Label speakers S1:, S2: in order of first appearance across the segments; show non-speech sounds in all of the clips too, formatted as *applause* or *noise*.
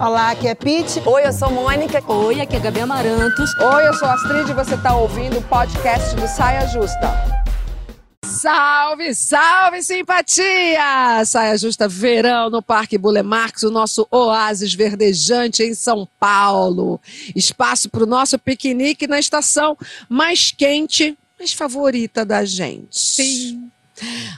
S1: Olá, aqui é Pete.
S2: Oi, eu sou Mônica.
S3: Oi, aqui é Gabi Amarantos.
S1: Oi, eu sou Astrid e você está ouvindo o podcast do Saia Justa. Salve, salve, simpatia! Saia Justa Verão no Parque Bulemarx, o nosso oásis verdejante em São Paulo. Espaço para o nosso piquenique na estação mais quente, mas favorita da gente.
S3: Sim.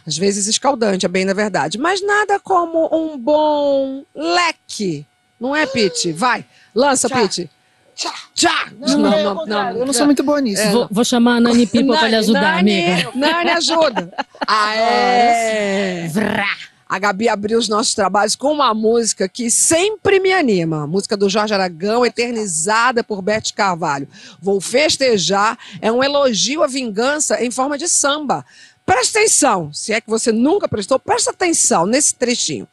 S1: Às vezes escaldante, é bem na verdade. Mas nada como um bom leque. Não é, Pete? Vai, lança. Pete.
S4: Tchá.
S1: Tchá!
S4: Não, eu não sou muito boa nisso.
S3: Vou, vou chamar a Nani Pipa para lhe ajudar,
S1: Nani,
S3: amiga.
S1: Nani, ajuda. *laughs* Aê! A Gabi abriu os nossos trabalhos com uma música que sempre me anima. A música do Jorge Aragão, eternizada por Bete Carvalho. Vou festejar é um elogio à vingança em forma de samba. Presta atenção, se é que você nunca prestou, presta atenção nesse trechinho.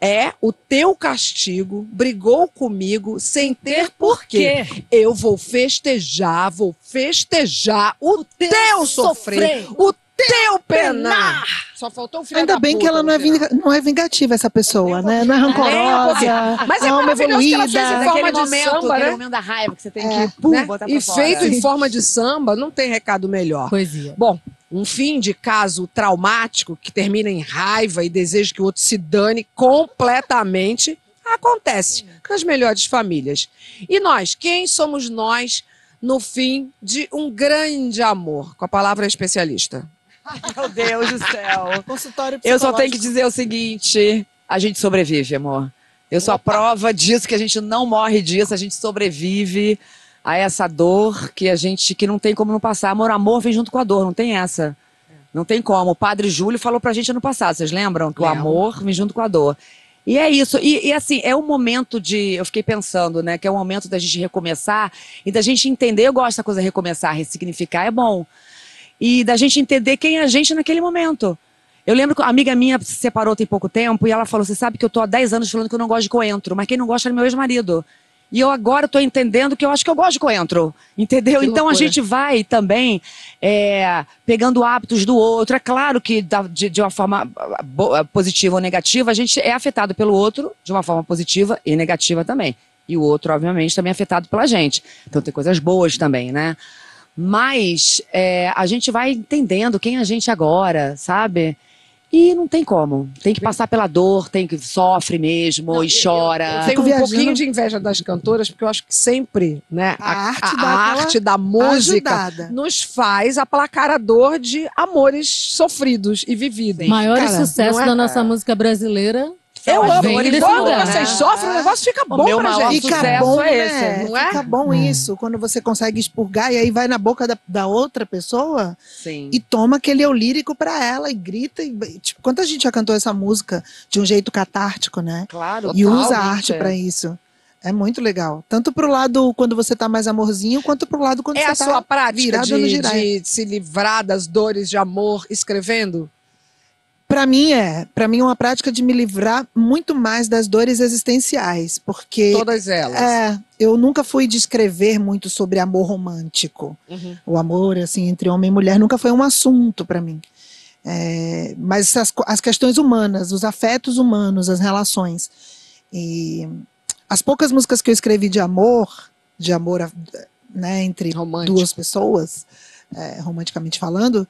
S1: É o teu castigo, brigou comigo sem ter porquê. Eu vou festejar, vou festejar o, teu, sofrer, o teu penar. Só faltou o filho
S4: Ainda
S1: da
S4: bem que ela
S1: no
S4: não é, vinga- não é vingativa, essa pessoa, né? Não é rancorosa,
S1: Mas é
S4: alma
S1: maravilhoso que ela fez em
S4: evoluída.
S1: forma de
S2: momento,
S1: samba, né?
S2: momento da raiva que você tem
S4: É,
S2: que pum,
S1: Né?
S2: botar pra
S1: E
S2: fora.
S1: feito em forma de samba, não tem recado melhor.
S3: Poesia.
S1: Bom, um fim de caso traumático que termina em raiva e desejo que o outro se dane completamente acontece nas melhores famílias. E nós, quem somos nós no fim de um grande amor? Com a palavra especialista. *laughs*
S2: Meu Deus do céu.
S4: Consultório
S2: Eu só tenho que dizer o seguinte: a gente sobrevive, amor. Eu sou a prova disso, que a gente não morre disso, a gente sobrevive a essa dor que a gente que não tem como não passar. Amor, amor vem junto com a dor, não tem essa. Não tem como. O padre Júlio falou pra gente ano passado, vocês lembram? Que o amor vem junto com a dor. E é isso. E, e, assim, é um momento de. Eu fiquei pensando, né? Que é um momento da gente recomeçar e da gente entender. Eu gosto da coisa recomeçar, ressignificar, é bom. E da gente entender quem é a gente naquele momento. Eu lembro que uma amiga minha se separou tem pouco tempo e ela falou: Você sabe que eu tô há 10 anos falando que eu não gosto de coentro, mas quem não gosta é meu ex-marido. E eu agora tô entendendo que eu acho que eu gosto de coentro. Entendeu?
S1: Que
S2: então a
S1: loucura.
S2: gente vai também é, pegando hábitos do outro. É claro que da- de, de uma forma positiva ou negativa, a gente é afetado pelo outro de uma forma positiva e negativa também. E o outro, obviamente, também é afetado pela gente. Então tem coisas boas também, né? Mas é, a gente vai entendendo quem é a gente agora, sabe? E não tem como. Tem que passar pela dor, tem que sofre mesmo e chora.
S1: Eu tenho
S4: Fico
S1: um
S4: viajando.
S1: pouquinho de inveja das cantoras, porque eu acho que sempre, né,
S4: A arte
S1: a
S4: aquela
S1: arte da música
S4: Ajudada.
S1: nos faz aplacar a dor de amores sofridos e vividos.
S3: Maiores
S1: Cara,
S3: sucessos
S1: não é?
S3: da nossa música brasileira.
S1: Eu amo.
S3: desse
S1: E quando
S3: lugar,
S1: vocês
S2: né?
S1: sofrem, o negócio fica bom
S2: meu
S1: pra gente.
S4: Fica
S2: sucesso
S4: bom,
S2: é
S4: né?
S2: esse,
S1: não é?
S4: Fica bom isso, quando você consegue expurgar e aí vai na boca da, da outra pessoa
S2: Sim.
S4: e toma aquele eu lírico pra ela e grita. E, tipo, quanta gente já cantou essa música de um jeito catártico, né?
S2: Claro.
S4: e usa a
S2: totalmente.
S4: arte pra isso. É muito legal. Tanto pro lado quando você tá mais amorzinho, quanto pro lado quando
S1: É
S4: você
S1: a sua
S4: tá
S1: prática
S4: virado no
S1: de, de se livrar das dores de amor escrevendo?
S4: Pra mim é, para mim é uma prática de me livrar muito mais das dores existenciais, porque
S1: Todas elas.
S4: é, eu nunca fui de escrever muito sobre amor romântico.
S1: Uhum.
S4: O amor assim entre homem e mulher nunca foi um assunto pra mim. É, mas as, as questões humanas, os afetos humanos, as relações. E as poucas músicas que eu escrevi de amor, de amor né, entre
S1: Romântico.
S4: duas pessoas, é, romanticamente falando,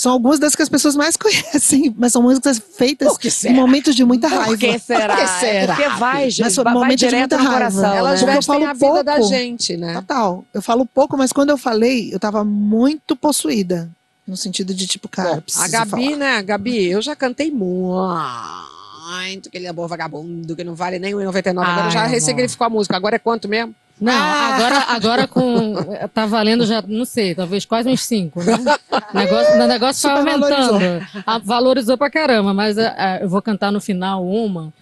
S4: são algumas das que as pessoas mais *laughs* conhecem, mas são músicas feitas
S1: Por que
S4: em momentos de muita
S2: Por
S4: raiva.
S2: que será?
S1: Por que será?
S2: Porque vai, gente.
S4: Mas foi
S2: vai, vai
S4: momento de muita raiva.
S2: coração.
S1: Elas
S2: né?
S1: Vestem a vida da
S4: pouco.
S1: gente, né?
S4: Total. Eu falo pouco, mas quando eu falei, eu tava muito possuída. No sentido de, tipo, cara,
S1: Bom, a Gabi,
S4: falar.
S1: né? Gabi, eu já cantei muito aquele amor vagabundo que não vale nem 1,99. Agora já ressignificou a música. Agora é quanto mesmo?
S3: Não,
S4: Ah!
S3: agora, agora com. Tá valendo já, não sei, talvez quase uns cinco, né? O negócio, o negócio foi aumentando. A- valorizou pra caramba, mas ah, ah, eu vou cantar no final uma.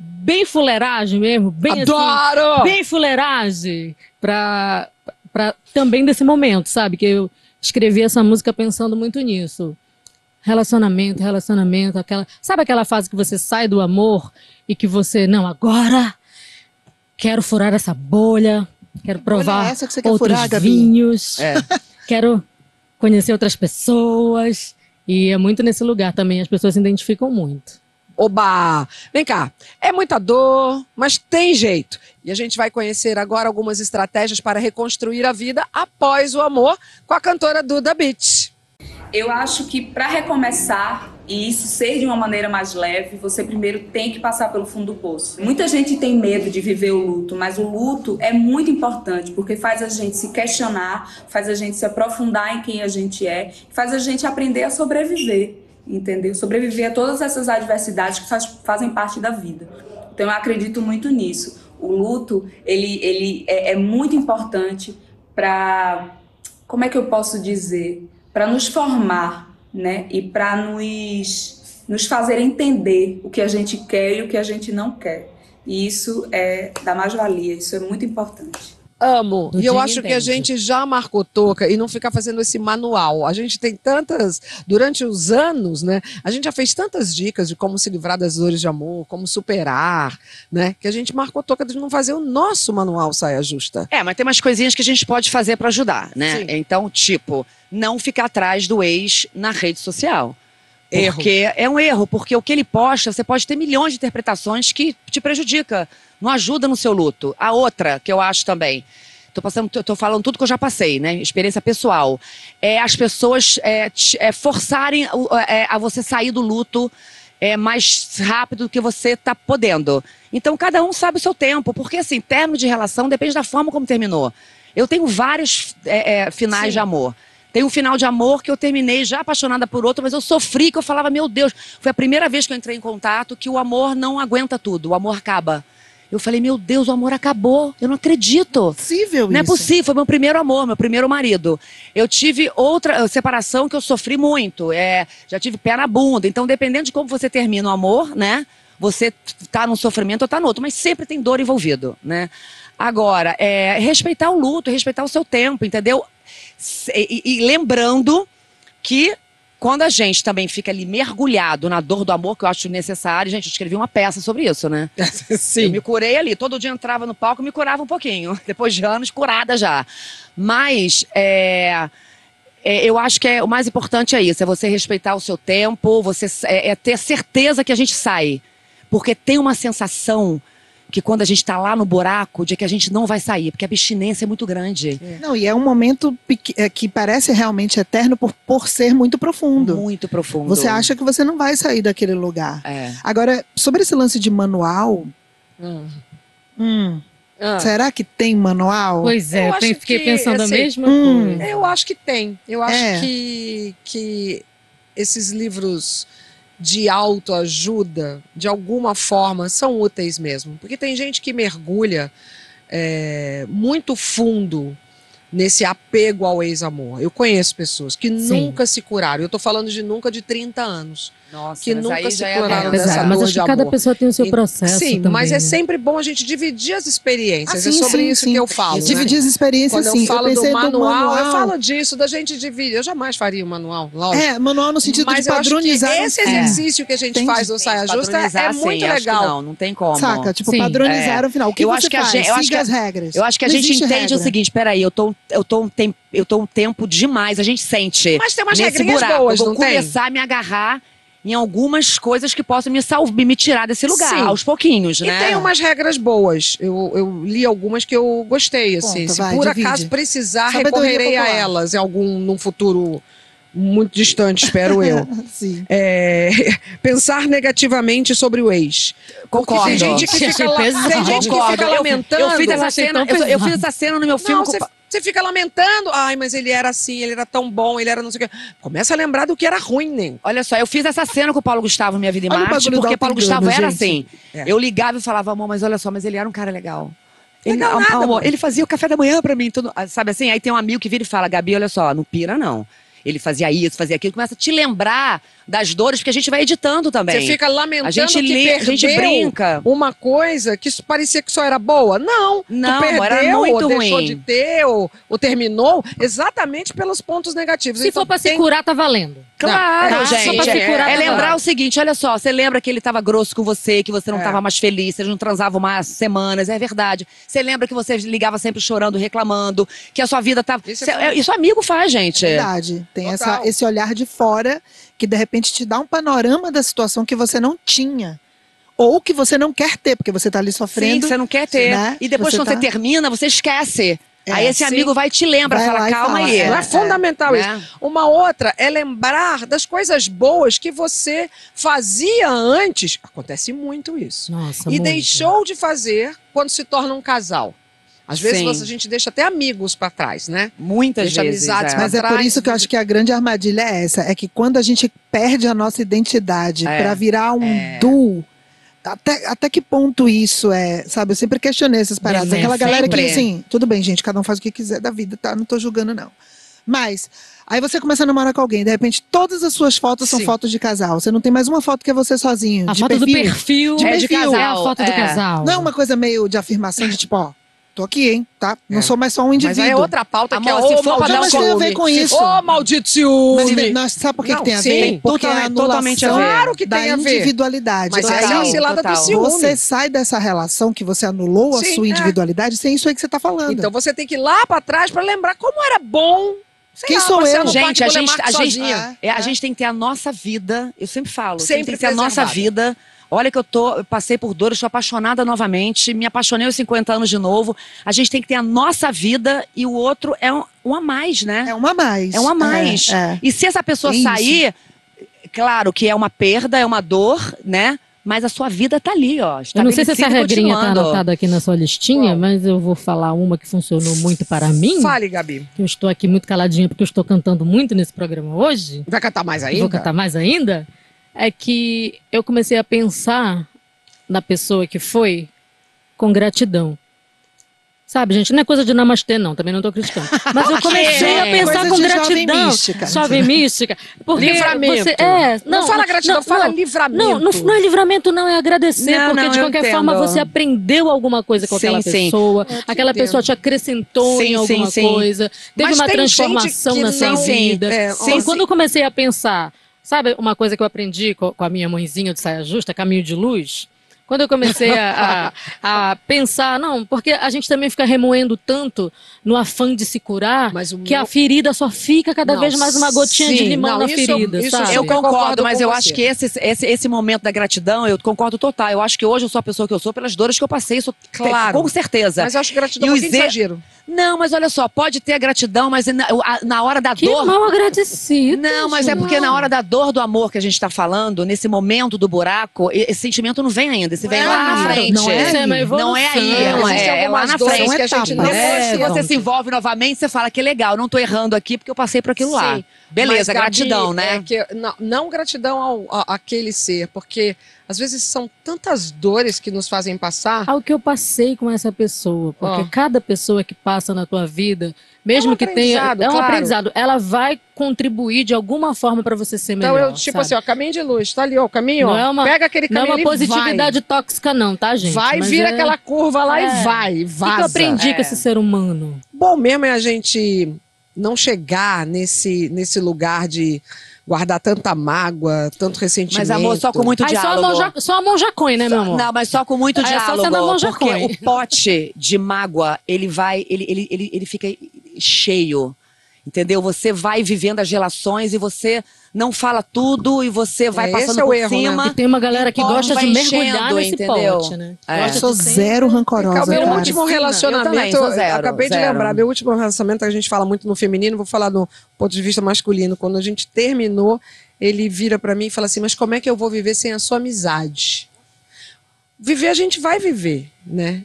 S3: Bem fuleiragem mesmo, bem assim.
S1: Adoro!
S3: bem fuleiragem pra, pra também desse momento, sabe? Que eu escrevi essa música pensando muito nisso. Relacionamento, relacionamento, aquela. Sabe aquela fase que você sai do amor e que você, não, agora quero furar essa bolha, quero provar
S4: Olha essa que você quer
S3: outros
S4: furar,
S3: vinhos,
S2: É. *laughs*
S3: quero conhecer outras pessoas. E é muito nesse lugar também, as pessoas se identificam muito.
S1: Oba! Vem cá, é muita dor, mas tem jeito. E a gente vai conhecer agora algumas estratégias para reconstruir a vida após o amor com a cantora Duda Beat.
S5: Eu acho que para recomeçar e isso ser de uma maneira mais leve, você primeiro tem que passar pelo fundo do poço. Muita gente tem medo de viver o luto, mas o luto é muito importante porque faz a gente se questionar, faz a gente se aprofundar em quem a gente é, faz a gente aprender a sobreviver, entendeu? Sobreviver a todas essas adversidades que faz, fazem parte da vida. Então eu acredito muito nisso. O luto, ele, ele é, é muito importante para, como é que eu posso dizer? para nos formar, né? E para nos, nos fazer entender o que a gente quer e o que a gente não quer. E isso é da mais-valia, isso é muito importante.
S1: Amo. Do e eu acho que a gente já marcou toca e não ficar fazendo esse manual. A gente tem tantas, durante os anos, né? A gente já fez tantas dicas de como se livrar das dores de amor, como superar, né? Que a gente marcou toca de não fazer o nosso manual saia justa.
S2: É, mas tem umas coisinhas que a gente pode fazer para ajudar, né? Sim. Então, tipo, não ficar atrás do ex na rede social. Erro. Porque é um erro, porque o que ele posta, você pode ter milhões de interpretações que te prejudica, não ajuda no seu luto. A outra, que eu acho também, tô, passando, tô falando tudo que eu já passei, né? Experiência pessoal. É as pessoas é, é, forçarem é, a você sair do luto é, mais rápido do que você está podendo. Então, cada um sabe o seu tempo, porque assim, término de relação depende da forma como terminou. Eu tenho vários é, é, finais Sim. de amor. Tem um final de amor que eu terminei já apaixonada por outro, mas eu sofri, que eu falava, meu Deus, foi a primeira vez que eu entrei em contato que o amor não aguenta tudo, o amor acaba. Eu falei, meu Deus, o amor acabou. Eu não acredito. Não
S4: é possível
S2: Não é possível. Foi meu primeiro amor, meu primeiro marido. Eu tive outra eh, separação que eu sofri muito. É, já tive pé na bunda. Então, dependendo de como você termina o amor, né? Você tá num sofrimento ou tá no outro. Mas sempre tem dor envolvido, né? Agora, é, respeitar o luto, respeitar o seu tempo, entendeu? E, e, lembrando que quando a gente também fica ali mergulhado na dor do amor, que eu acho necessário, gente, eu escrevi uma peça sobre isso, né? *laughs* Sim. Eu me curei ali, todo dia entrava no palco e me curava um pouquinho. *laughs* Depois de anos, curada já. Mas é, é, eu acho que é, o mais importante é isso: é você respeitar o seu tempo, você é, é ter certeza que a gente sai. Porque tem uma sensação que quando a gente está lá no buraco, de que a gente não vai sair, porque a abstinência é muito grande.
S4: É. Não, e é um momento é, que parece realmente eterno por, por ser muito profundo.
S2: Muito profundo.
S4: Você acha que você não vai sair daquele lugar.
S2: É.
S4: Agora, sobre esse lance de manual. Hum. Hum, ah. Será que tem manual?
S3: Pois é, eu, eu fiquei que, pensando assim, a mesma hum, coisa.
S1: Eu acho que tem. Eu acho é. que, que esses livros de autoajuda, de alguma forma, são úteis mesmo. Porque tem gente que mergulha é, muito fundo nesse apego ao ex-amor. Eu conheço pessoas que Sim. nunca se curaram. Eu estou falando de nunca de 30 anos.
S2: Nossa,
S1: que nunca se
S2: é
S1: curaram
S3: é
S1: dessa
S3: Mas
S1: acho
S3: que cada pessoa tem o seu processo.
S1: Sim,
S3: também,
S1: mas é
S3: né?
S1: sempre bom a gente dividir as experiências.
S4: Ah, sim,
S1: é sobre
S4: sim,
S1: isso
S4: sim.
S1: que eu falo. Né?
S4: Dividir as experiências,
S1: Quando
S4: sim.
S1: eu falo
S4: eu
S1: do manual,
S4: do manual,
S1: eu falo disso, da gente dividir. Eu jamais faria um manual, lógico.
S4: É, manual no sentido
S1: mas
S4: de padronizar.
S1: esse exercício é. que a gente faz do Saia Justa é muito legal.
S2: Não, não tem como.
S4: Saca? Tipo, sim. padronizar é. o final. O que
S2: eu
S4: você
S2: acho que
S4: faz?
S2: A gente, eu
S4: Siga
S2: acho que
S4: as regras.
S2: Eu acho que a gente entende o seguinte, peraí, eu tô, eu tô um tempo eu tô um tempo demais, a gente sente.
S1: Mas tem umas
S2: nesse
S1: regrinhas
S2: buraco.
S1: boas,
S2: eu vou
S1: não tem?
S2: começar a me agarrar em algumas coisas que possam me salvar, me tirar desse lugar,
S1: Sim.
S2: aos pouquinhos,
S1: E
S2: né?
S1: tem umas regras boas. Eu, eu li algumas que eu gostei, assim.
S4: Conta,
S1: Se
S4: vai,
S1: por
S4: divide.
S1: acaso precisar,
S4: Sabedoria
S1: recorrerei a elas em algum num futuro muito distante, espero eu. *laughs*
S4: Sim.
S1: É, *laughs* pensar negativamente sobre o ex.
S2: Concordo.
S1: Tem gente que fica, *laughs* la-
S3: Pesado.
S1: tem gente que fica
S2: Eu-
S1: lamentando.
S2: Eu, fiz essa cena, eu, eu fiz essa cena no meu filme.
S1: Não,
S2: com-
S1: você, você fica lamentando. Ai, mas ele era assim, ele era tão bom, ele era não sei o quê. Começa a lembrar do que era ruim, né?
S2: Olha só, eu fiz essa cena com o Paulo Gustavo, Minha Vida em Marte, porque Paulo Gustavo era
S4: gente.
S2: assim.
S1: É.
S2: Eu ligava e falava, amor, mas olha só, mas ele era um cara legal. Ele,
S1: Legal nada,
S2: amor,
S1: mano.
S2: ele fazia o café da manhã pra mim, tudo, ah, sabe assim? Aí tem um amigo que vira e fala, Gabi, olha só, não pira não. Ele fazia isso, fazia aquilo, começa a te lembrar das dores, porque a gente vai editando também.
S1: Você fica lamentando
S2: a gente
S1: que
S2: lê, a gente
S1: perdeu
S2: brinca.
S1: uma coisa que parecia que só era boa. Não,
S2: Não,
S1: tu perdeu,
S2: era muito
S1: ou deixou
S2: ruim.
S1: de ter, ou, ou terminou, exatamente pelos pontos negativos.
S3: Se
S1: Então,
S3: for pra se
S1: tem-
S3: curar, tá valendo.
S2: Claro,
S1: Não, é,
S2: gente.
S3: se
S2: É,
S3: curar
S2: é
S3: da
S2: lembrar o seguinte: olha só, você lembra que ele tava grosso com você, que você não
S1: É.
S2: tava mais feliz, vocês não transavam mais semanas, é verdade. Você lembra que você ligava sempre chorando, reclamando, que a sua vida tava.
S1: Isso
S2: Cê-
S1: é
S2: é- Isso amigo faz, gente.
S4: É verdade. Tem
S1: Total.
S4: essa, esse olhar de fora que de repente te dá um panorama da situação que você não tinha. Ou que você não quer ter, porque você tá ali
S2: Sim,
S4: sofrendo.
S2: que você não quer ter.
S4: né?
S2: E depois,
S4: Você
S2: quando você
S4: tá-
S2: termina, você esquece.
S4: É,
S2: Aí esse
S1: sim.
S2: amigo vai e te lembra,
S4: Vai
S2: fala,
S4: e
S2: calma
S4: fala,
S2: aí.
S4: é.
S1: É fundamental isso.
S2: Né?
S1: Uma outra é lembrar das coisas boas que você fazia antes. Acontece muito isso.
S3: Nossa,
S1: e
S3: muito.
S1: deixou de fazer quando se torna um casal. Às vezes
S2: Sim.
S1: a gente deixa até amigos pra trás, né?
S2: Muitas
S1: Deixa
S2: vezes.
S1: amizades
S2: é.
S4: Mas é por isso que eu acho que a grande armadilha é essa. É que quando a gente perde a nossa identidade
S2: É.
S4: pra virar um duo, até, até que ponto isso é, sabe? Eu sempre questionei essas paradas. Aquela galera que,
S2: Sempre.
S4: assim, tudo bem, gente, cada um faz o que quiser da vida, tá? Não tô julgando, não. Mas, aí você começa a namorar com alguém, de repente todas as suas fotos são
S1: Sim.
S4: fotos de casal. Você não tem mais uma foto que é você sozinho.
S3: A
S4: de
S3: foto do
S4: perfil.
S3: perfil
S4: De
S3: é de
S4: perfil.
S3: casal. É a foto do
S2: É.
S3: casal.
S4: Não é uma coisa meio de afirmação de tipo, ó, tô aqui, hein, tá? Não
S1: É.
S4: sou mais só um indivíduo.
S1: Mas aí é outra pauta que é
S2: Amor,
S1: o
S2: se for pra dar um
S4: Mas tem a ver com isso.
S1: Ô, maldito ciúme.
S4: Mas, nós, sabe por que,
S1: Não,
S4: que tem a
S1: sim,
S4: ver? Porque é a
S2: total- totalmente a ver.
S1: Claro que tem a ver.
S4: individualidade.
S1: Mas
S4: Total.
S1: aí é a cilada do ciúme.
S4: Você sai dessa relação que você anulou a
S1: Sim,
S4: sua
S1: é.
S4: individualidade sem isso aí que você tá falando.
S1: Então você tem que ir lá pra trás pra lembrar como era bom. Sei
S4: Quem
S1: lá,
S4: sou eu?
S2: Gente, a gente- a gente-. É, a gente tem que ter a nossa vida, eu sempre falo,
S1: Sempre
S2: sempre tem que ter a nossa vida. Olha que eu tô, eu passei por dor, eu estou apaixonada novamente, me apaixonei aos 50 anos de novo. A gente tem que ter a nossa vida e o outro é um, um a mais, né?
S4: É um a mais.
S2: É um a mais.
S4: É, é.
S2: E se essa pessoa
S4: isso.
S2: sair, claro que é uma perda, é uma dor, né? Mas a sua vida tá ali, ó.
S3: Eu não sei se essa regrinha tá anotada aqui na sua listinha,
S1: Qual?
S3: mas eu vou falar uma que funcionou muito para mim.
S1: Fale, Gabi.
S3: Que eu estou aqui muito caladinha porque eu estou cantando muito nesse programa hoje.
S1: Vai cantar mais ainda?
S3: Vou cantar mais ainda. É que eu comecei a pensar na pessoa que foi com gratidão. Sabe, gente, não é coisa de namastê, não, também não tô criticando. *laughs* Mas eu comecei a
S2: É,
S3: pensar com
S4: de jovem
S3: gratidão.
S4: mística.
S3: Jovem mística. Porque
S1: Livramento.
S3: Você, é, não,
S1: Não, fala gratidão,
S3: não,
S1: fala
S3: não.
S1: livramento.
S3: Não, não, não é livramento, não, é agradecer,
S2: Não,
S3: porque de qualquer
S2: entendo.
S3: forma você aprendeu alguma coisa com
S2: Sim,
S3: aquela
S2: sim.
S3: pessoa,
S1: Eu
S3: aquela
S1: entendo.
S3: pessoa te acrescentou
S2: Sim,
S3: em alguma coisa, teve
S1: Mas
S3: uma transformação na sua vida.
S1: É,
S3: Sim,
S1: ó,
S3: quando eu comecei a pensar, sabe uma coisa que eu aprendi co- com, a minha mãezinha de saia justa, caminho de luz? Quando eu comecei a, a- a pensar, não, porque a gente também fica remoendo tanto no afã de se curar,
S1: Mas o
S3: que a
S1: meu-
S3: ferida só fica cada
S1: Não,
S3: vez mais uma gotinha de
S1: sim,
S3: limão
S1: não,
S3: na
S1: isso eu-
S3: ferida,
S1: isso
S3: sabe?
S1: eu
S2: concordo,
S1: concordo
S2: mas eu
S1: você.
S2: acho que esse, esse, esse momento da gratidão, eu concordo total. Eu acho que hoje eu sou a pessoa que eu sou pelas dores que eu passei, isso
S1: Claro.
S2: com certeza.
S1: Mas eu acho que gratidão é um exagero.
S2: Não, mas olha só, pode ter a gratidão, mas na, a- na hora da
S3: Que
S2: dor.
S3: mal agradecido.
S2: Não, mas é porque na hora da dor do amor que a gente tá falando, nesse momento do buraco, e- esse sentimento não vem ainda, esse vem
S1: É,
S2: lá na frente.
S3: não é
S4: aí.
S3: uma evolução.
S2: Não é aí, é,
S1: Existem
S2: uma- é- é lá na frente.
S1: que a gente não
S2: Depois que
S3: É,
S2: você
S3: pronto.
S2: se envolve novamente, você fala que legal, não tô errando aqui porque eu passei por aquilo lá.
S1: Sim.
S2: Beleza,
S1: Mas, Gabi,
S2: gratidão, né?
S1: é que- não, não gratidão ao, a- àquele ser, porque às vezes são tantas dores que nos fazem passar.
S3: ao que eu passei com essa pessoa. Porque
S1: Ó.
S3: cada pessoa que passa na tua vida, mesmo
S1: É um
S3: que tenha. É um
S1: claro.
S3: aprendizado. Ela vai contribuir de alguma forma para você ser
S1: Então
S3: melhor.
S1: eu, tipo
S3: sabe?
S1: assim, ó, caminho de luz, tá ali, ó, o caminho,
S3: Não
S1: ó.
S3: é uma-
S1: Pega aquele
S3: Não é
S1: caminho
S3: uma positividade tóxica, não, tá,
S1: vai.
S3: gente?
S1: Vai,
S3: Mas
S1: vira
S3: é-
S1: aquela curva lá
S3: É.
S1: e vai,
S3: O que que
S1: vaza.
S3: eu aprendi
S2: É.
S3: com esse ser humano?
S1: Bom mesmo é a gente não chegar nesse, nesse lugar de guardar tanta mágoa, tanto ressentimento.
S2: Mas amor, só com muito
S3: Aí só a,
S2: diálogo.
S3: mão já, só a mão já põe, né, meu amor?
S2: Não, mas só com muito
S3: Aí é só
S2: diálogo.
S3: sendo a mão já
S2: porque o pote de mágoa, ele vai, ele, ele, ele, ele fica cheio. Entendeu? Você vai vivendo as relações e você não fala tudo e você vai
S1: É,
S2: passando
S1: esse é o
S2: por
S1: erro, né?
S2: cima.
S3: E tem uma galera que gosta de mergulhar
S2: enchendo,
S3: nesse
S2: entendeu?
S3: pote, né?
S2: É.
S3: Gosta
S4: Sou
S3: de
S4: zero rancorosa.
S1: Meu
S4: cara.
S1: último
S2: Eu também,
S1: relacionamento,
S2: sou zero,
S1: acabei de
S2: zero.
S1: lembrar, meu último relacionamento, a gente fala muito no feminino, vou falar no ponto de vista masculino. Quando a gente terminou, ele vira pra mim e fala assim: Mas como é que eu vou viver sem a sua amizade? Viver a gente vai viver, né?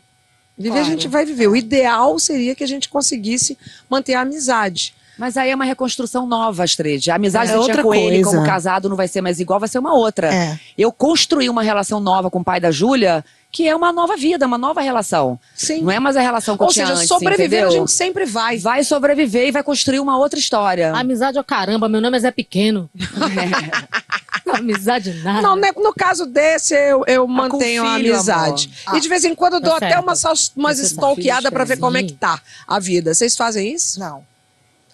S1: Viver
S2: Claro.
S1: a gente vai viver. O ideal seria que a gente conseguisse manter a amizade.
S2: Mas aí é uma reconstrução nova, Astrid. A amizade
S4: É
S2: que
S4: outra
S2: com ele
S4: coisa.
S2: como casado não vai ser mais igual, vai ser uma outra.
S4: É.
S2: Eu construí uma relação nova com o pai da Júlia, que é uma nova vida, uma nova relação.
S1: Sim.
S2: Não é mais a relação que eu
S1: Ou
S2: tinha
S1: seja,
S2: antes,
S1: sobreviver a
S2: entendeu?
S1: gente sempre vai.
S2: Vai sobreviver e vai construir uma outra história.
S3: Amizade é o caramba, meu nome é Zé Pequeno. *laughs* Amizade nada.
S1: Não, né, no caso desse, eu, eu mantenho a amizade.
S4: amor.
S1: E de vez em quando eu dou
S3: Tá
S1: até
S3: certo.
S1: umas, umas
S3: tá
S1: stalkeadas pra ver como é que tá a vida. Vocês fazem isso?
S4: Não.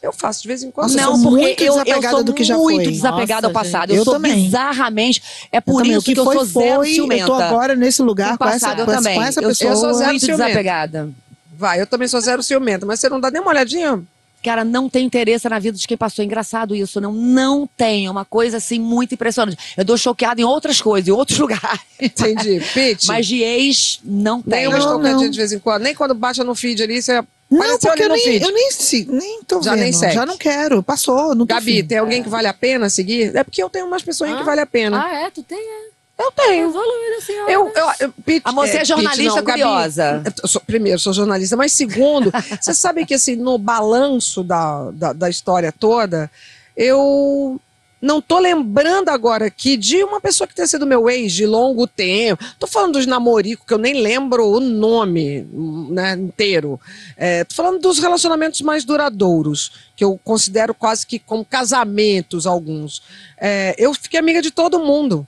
S1: Eu faço de vez em quando.
S4: Nossa, eu
S2: não,
S4: sou
S2: porque
S4: muito
S2: eu, eu
S4: desapegada
S2: sou
S4: do que já
S2: muito
S4: foi.
S2: desapegada ao
S3: Nossa,
S2: passado.
S4: gente.
S2: Eu,
S4: Eu
S2: sou
S4: também.
S2: bizarramente. É por
S4: também,
S2: isso
S4: que
S2: que, eu
S4: foi,
S2: sou zero
S4: foi,
S2: ciumenta.
S4: Eu tô agora nesse lugar com essa,
S2: passado eu
S4: com essa-
S2: também.
S4: com essa
S2: eu
S4: pessoa.
S1: Eu sou zero
S2: muito
S1: ciumenta.
S2: desapegada.
S1: Vai, eu também sou zero ciumenta, mas você não dá nem uma olhadinha?
S2: Cara, não tem interesse na vida de quem passou. É engraçado isso. Não, não tem. É uma coisa assim muito impressionante. Eu dou choqueada em outras coisas, em outros *laughs* lugares.
S1: Entendi. Pete,
S2: Mas de ex, não tem.
S1: nem uma
S4: Não,
S1: estocadinha
S4: não.
S1: de vez em quando. Nem quando baixa no feed ali, você
S4: Não,
S1: apareceu
S4: porque
S1: ali
S4: eu nem, eu nem, se- nem tô
S1: Já
S4: vendo.
S1: nem segue.
S4: Já não quero. Passou, não tô
S1: Gabi, tem alguém que vale a pena seguir? É porque eu tenho umas pessoas
S3: Ah?
S1: que vale a pena.
S3: Ah, é? Tu tem? É.
S1: eu tenho.
S3: Senhora.
S1: Eu, eu, eu, Pete,
S2: A moça é,
S1: Pete,
S2: jornalista
S1: não, Gabi,
S2: curiosa.
S1: eu sou- primeiro, sou jornalista, mas segundo, *laughs* você sabe que assim, no balanço da, da, da história toda, eu não tô lembrando agora aqui de uma pessoa que tenha sido meu ex de longo tempo. Tô falando dos namoricos, que eu nem lembro o nome né, inteiro. É, tô falando dos relacionamentos mais duradouros, que eu considero quase que como casamentos alguns. É, eu fiquei amiga de todo mundo.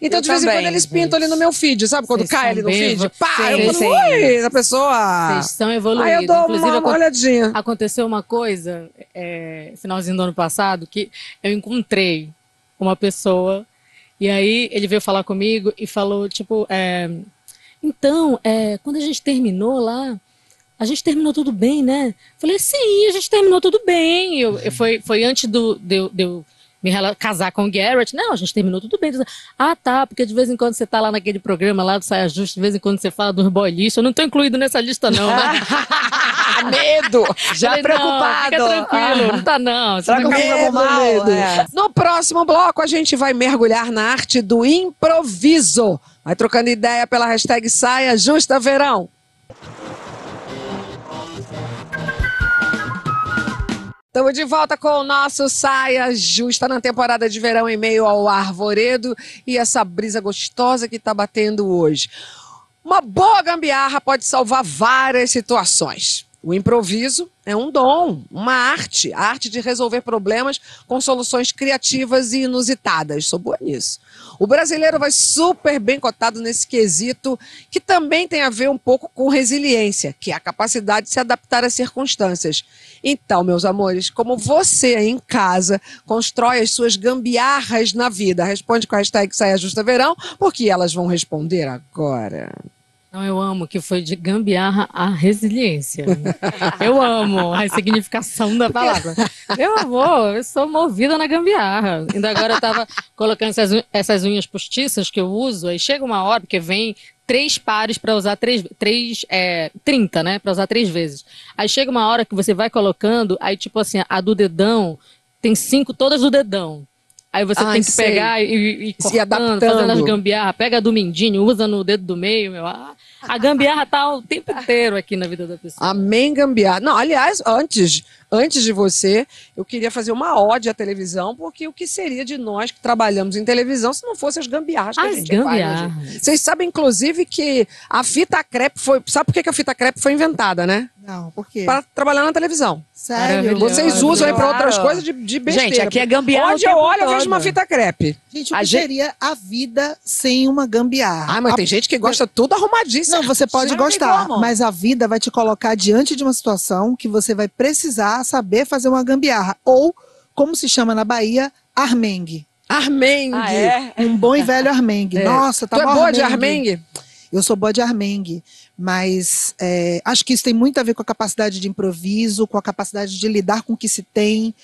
S1: Então,
S2: Eu
S1: de vez em
S2: também,
S1: quando, eles pintam ali no meu feed, sabe? Quando
S3: Vocês
S1: cai ali no feed, pá,
S2: Sim,
S1: eu falo, a pessoa.
S3: Vocês são evoluídos.
S1: Aí eu dou
S3: Inclusive,
S1: uma, olhadinha.
S3: aconteceu uma coisa, é, finalzinho do ano passado, que eu encontrei uma pessoa, e aí ele veio falar comigo e falou, tipo, é, então, é, quando a gente terminou lá, a gente terminou tudo bem, né? Falei, sim, a gente terminou tudo bem. Eu, eu- foi, foi antes do, de, de eu me casar com o Garrett. Não, a gente terminou tudo bem. Ah, tá, porque de vez em quando você tá lá naquele programa lá do Saia Justa, de vez em quando você fala dos boy lixo. Eu não tô incluído nessa lista, não, né? *laughs*
S2: Medo! Já
S3: Falei,
S2: preocupado.
S3: Não, fica tranquilo, não tá não.
S2: Será que eu
S1: Medo,
S2: mal?
S1: medo.
S2: É.
S1: No próximo bloco, a gente vai mergulhar na arte do improviso. Vai trocando ideia pela hashtag Saia Justa Verão. Estamos de volta com o nosso Saia Justa na temporada de verão em meio ao arvoredo e essa brisa gostosa que está batendo hoje. Uma boa gambiarra pode salvar várias situações. O improviso é um dom, uma arte, a arte de resolver problemas com soluções criativas e inusitadas. Sou boa nisso. O brasileiro vai super bem cotado nesse quesito, que também tem a ver um pouco com resiliência, que é a capacidade de se adaptar às circunstâncias. Então, meus amores, como você aí em casa constrói as suas gambiarras na vida? Responde com a hashtag Saia Justa Verão, porque elas vão responder agora.
S3: Não, eu amo que foi de gambiarra a resiliência. *laughs* Eu amo a significação da palavra. Meu amor, eu sou movida na gambiarra. Ainda agora eu tava colocando essas, essas unhas postiças que eu uso, aí chega uma hora, porque vem três pares para usar três, três é, 30, né, para usar três vezes. Aí chega uma hora que você vai colocando, aí tipo assim, a do dedão tem cinco todas do dedão. Aí você
S1: Ai,
S3: tem que
S1: sei.
S3: pegar e, e
S1: Se
S3: cortando,
S1: adaptando.
S3: fazendo as gambiarra. Pega a do mindinho, usa no dedo do meio, meu. Ah, A gambiarra tá o tempo inteiro aqui na vida da pessoa.
S1: Amém, gambiarra. Não, aliás, antes, antes de você, eu queria fazer uma ode à televisão, porque o que seria de nós que trabalhamos em televisão se não fossem as gambiarras que a
S3: As
S1: gente faz, né, gente?
S3: gambiarras.
S1: Vocês sabem, inclusive, que a fita crepe foi. Sabe por que a fita crepe foi inventada, né?
S4: Não, por quê?
S1: Para trabalhar na televisão.
S4: Sério?
S1: Vocês usam aí para outras coisas de, de besteira.
S2: Gente, aqui é gambiarra.
S1: Onde eu olho, eu vejo uma fita crepe.
S4: Gente, o
S2: A
S4: que
S2: gente-
S4: seria a vida sem uma gambiarra?
S1: Ah, mas
S4: A-
S1: tem gente que gosta tudo arrumadíssimo.
S4: Não, você pode
S2: Não
S4: gostar, mas a vida vai te colocar diante de uma situação que você vai precisar saber fazer uma gambiarra. Ou, como se chama na Bahia, armengue.
S1: Armengue.
S2: Ah, é?
S4: Um bom e velho *laughs* armengue.
S1: É.
S4: Nossa, tá
S1: Tu é
S4: bom
S1: boa de armengue?
S4: Eu sou boa de armengue, mas é, acho que isso tem muito a ver com a capacidade de improviso, com a capacidade de lidar com o que se tem,